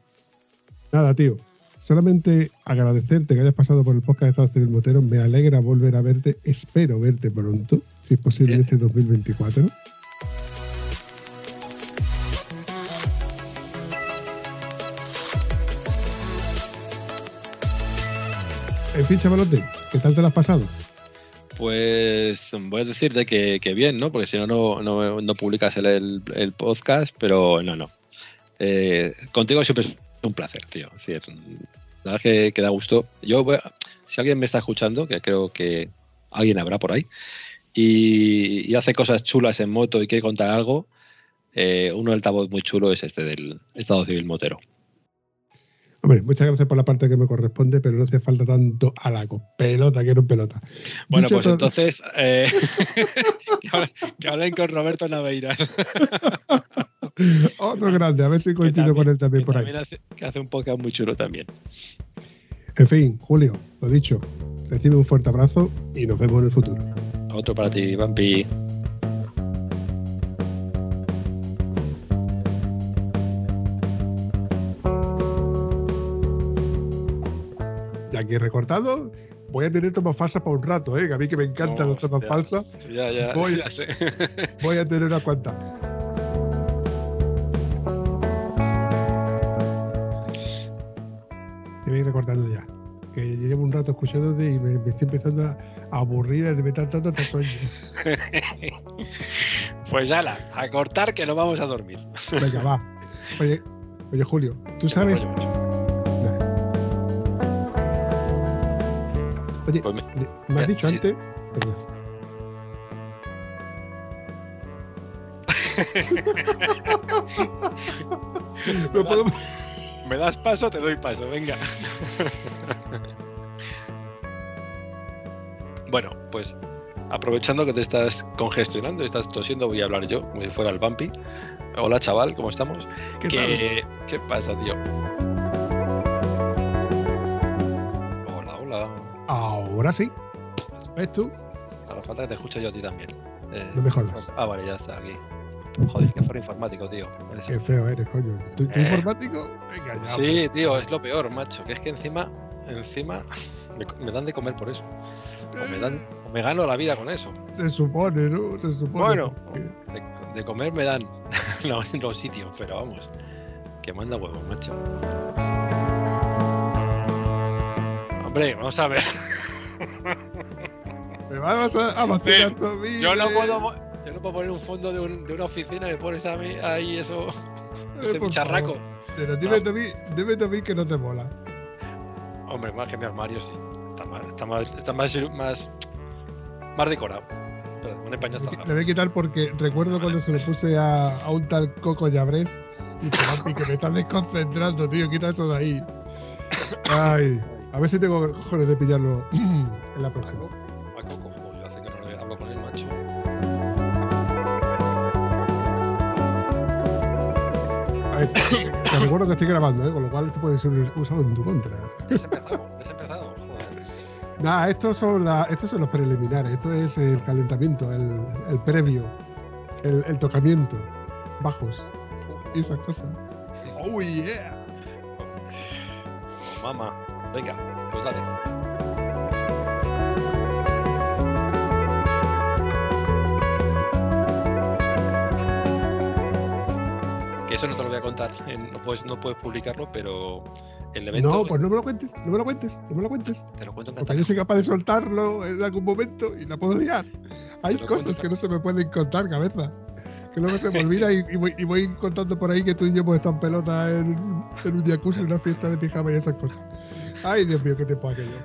Nada, tío. Solamente agradecerte que hayas pasado por el podcast de Estado Civil Motero. Me alegra volver a verte. Espero verte pronto, si es posible, Bien. este 2024. En fin, chavalote, ¿qué tal te lo has pasado? Pues voy a decirte que, que bien, ¿no? Porque si no, no, publicas el, el- el podcast, pero no, no. Eh, contigo siempre un placer, tío. Es la verdad es que, da gusto. Yo, si alguien me está escuchando, que creo que alguien habrá por ahí, y, hace cosas chulas en moto y quiere contar algo, eh, un altavoz muy chulo es este del Estado Civil Motero. Hombre, muchas gracias por la parte que me corresponde, pero no hace falta tanto halago. Pelota, quiero un pelota. Bueno, Dicho pues todo- entonces, eh, que, hablen, que hablen con Roberto Naveira. Otro grande, a ver si coincido con él también que por ahí. hace, que hace un podcast muy chulo también. En fin, Julio, lo dicho, recibe un fuerte abrazo y nos vemos en el futuro. Otro para ti, Vampi. Aquí recortado, voy a tener tomas falsas para un rato, ¿eh? a mí que me encantan las tomas falsas, Ya, ya, Voy- ya sé. voy a tener unas cuantas. Te voy recortando ya. Que llevo un rato escuchándote y me, me estoy empezando a, aburrir de meter tanto hasta sueño. pues ala, a cortar que no vamos a dormir. Venga, va. Oye, oye Julio, tú sabes. Oye, Pues me- me has ya, dicho sí. antes. Perdón. No puedo- ¿Me das paso? Te doy paso, venga. bueno, pues aprovechando que te estás congestionando y estás tosiendo, voy a hablar yo, como si fuera el Vampi. Hola chaval, ¿cómo estamos? ¿Qué tal? ¿Qué, ¿Qué pasa, tío? Hola, hola. Ahora sí. ¿Ves tú? Ahora falta que te escuche yo a ti también. Eh, No me jodas. Ah, vale, ya está aquí. Joder, que fuera informático, tío. Qué feo eres, coño. ¿Tú, tú Eh. informático? Venga, ya. Sí, tío, es lo peor, macho. Que es que encima, encima me, me dan de comer por eso. O me, dan, o me gano la vida con eso. Se supone, ¿no? Se supone. Bueno. De, de comer me dan los, los sitios, pero vamos, que manda huevos, macho. Hombre, vamos a ver. Me vas a, a vacilar vida. Yo no puedo, mo- yo no puedo poner un fondo de, un- de una oficina y me pones a mí ahí eso, ese Eh, por bicharraco. favor. Pero dime No. tú a mí, dime mí que no te mola. Hombre, más que mi armario sí. Está más, está más, está más, más, más decorado. Pero empañado hasta las Le voy a quitar porque recuerdo cuando se lo puse a, a un tal Coco Llabrés y que me estás desconcentrando, tío. Quita eso de ahí. Ay, a ver si tengo cojones de pillarlo en la próxima. A Coco, hace que no le hablo con él, macho. A ver, te recuerdo que estoy grabando, ¿eh? con lo cual esto puede ser usado en tu contra. Ya has empezado, ya has empezado, joder. Nada, estos son, la- estos son los preliminares, esto es el calentamiento, el, el previo, el, el tocamiento, bajos y esas cosas. Oh yeah. Mamá, venga, pues dale. Que eso no te lo voy a contar, en- no, puedes, no puedes publicarlo, pero el evento No, pues no me lo cuentes, no me lo cuentes, no me lo cuentes. te lo cuento Porque yo soy capaz de soltarlo en algún momento y la puedo liar. Hay cosas que no se me pueden contar, cabeza. Que luego se me olvida y, y voy, y voy contando por ahí que tú y yo hemos estado en pelota en, en un jacuzzi, en una fiesta de pijama y esas cosas. Ay, Dios mío, qué tiempo aquello.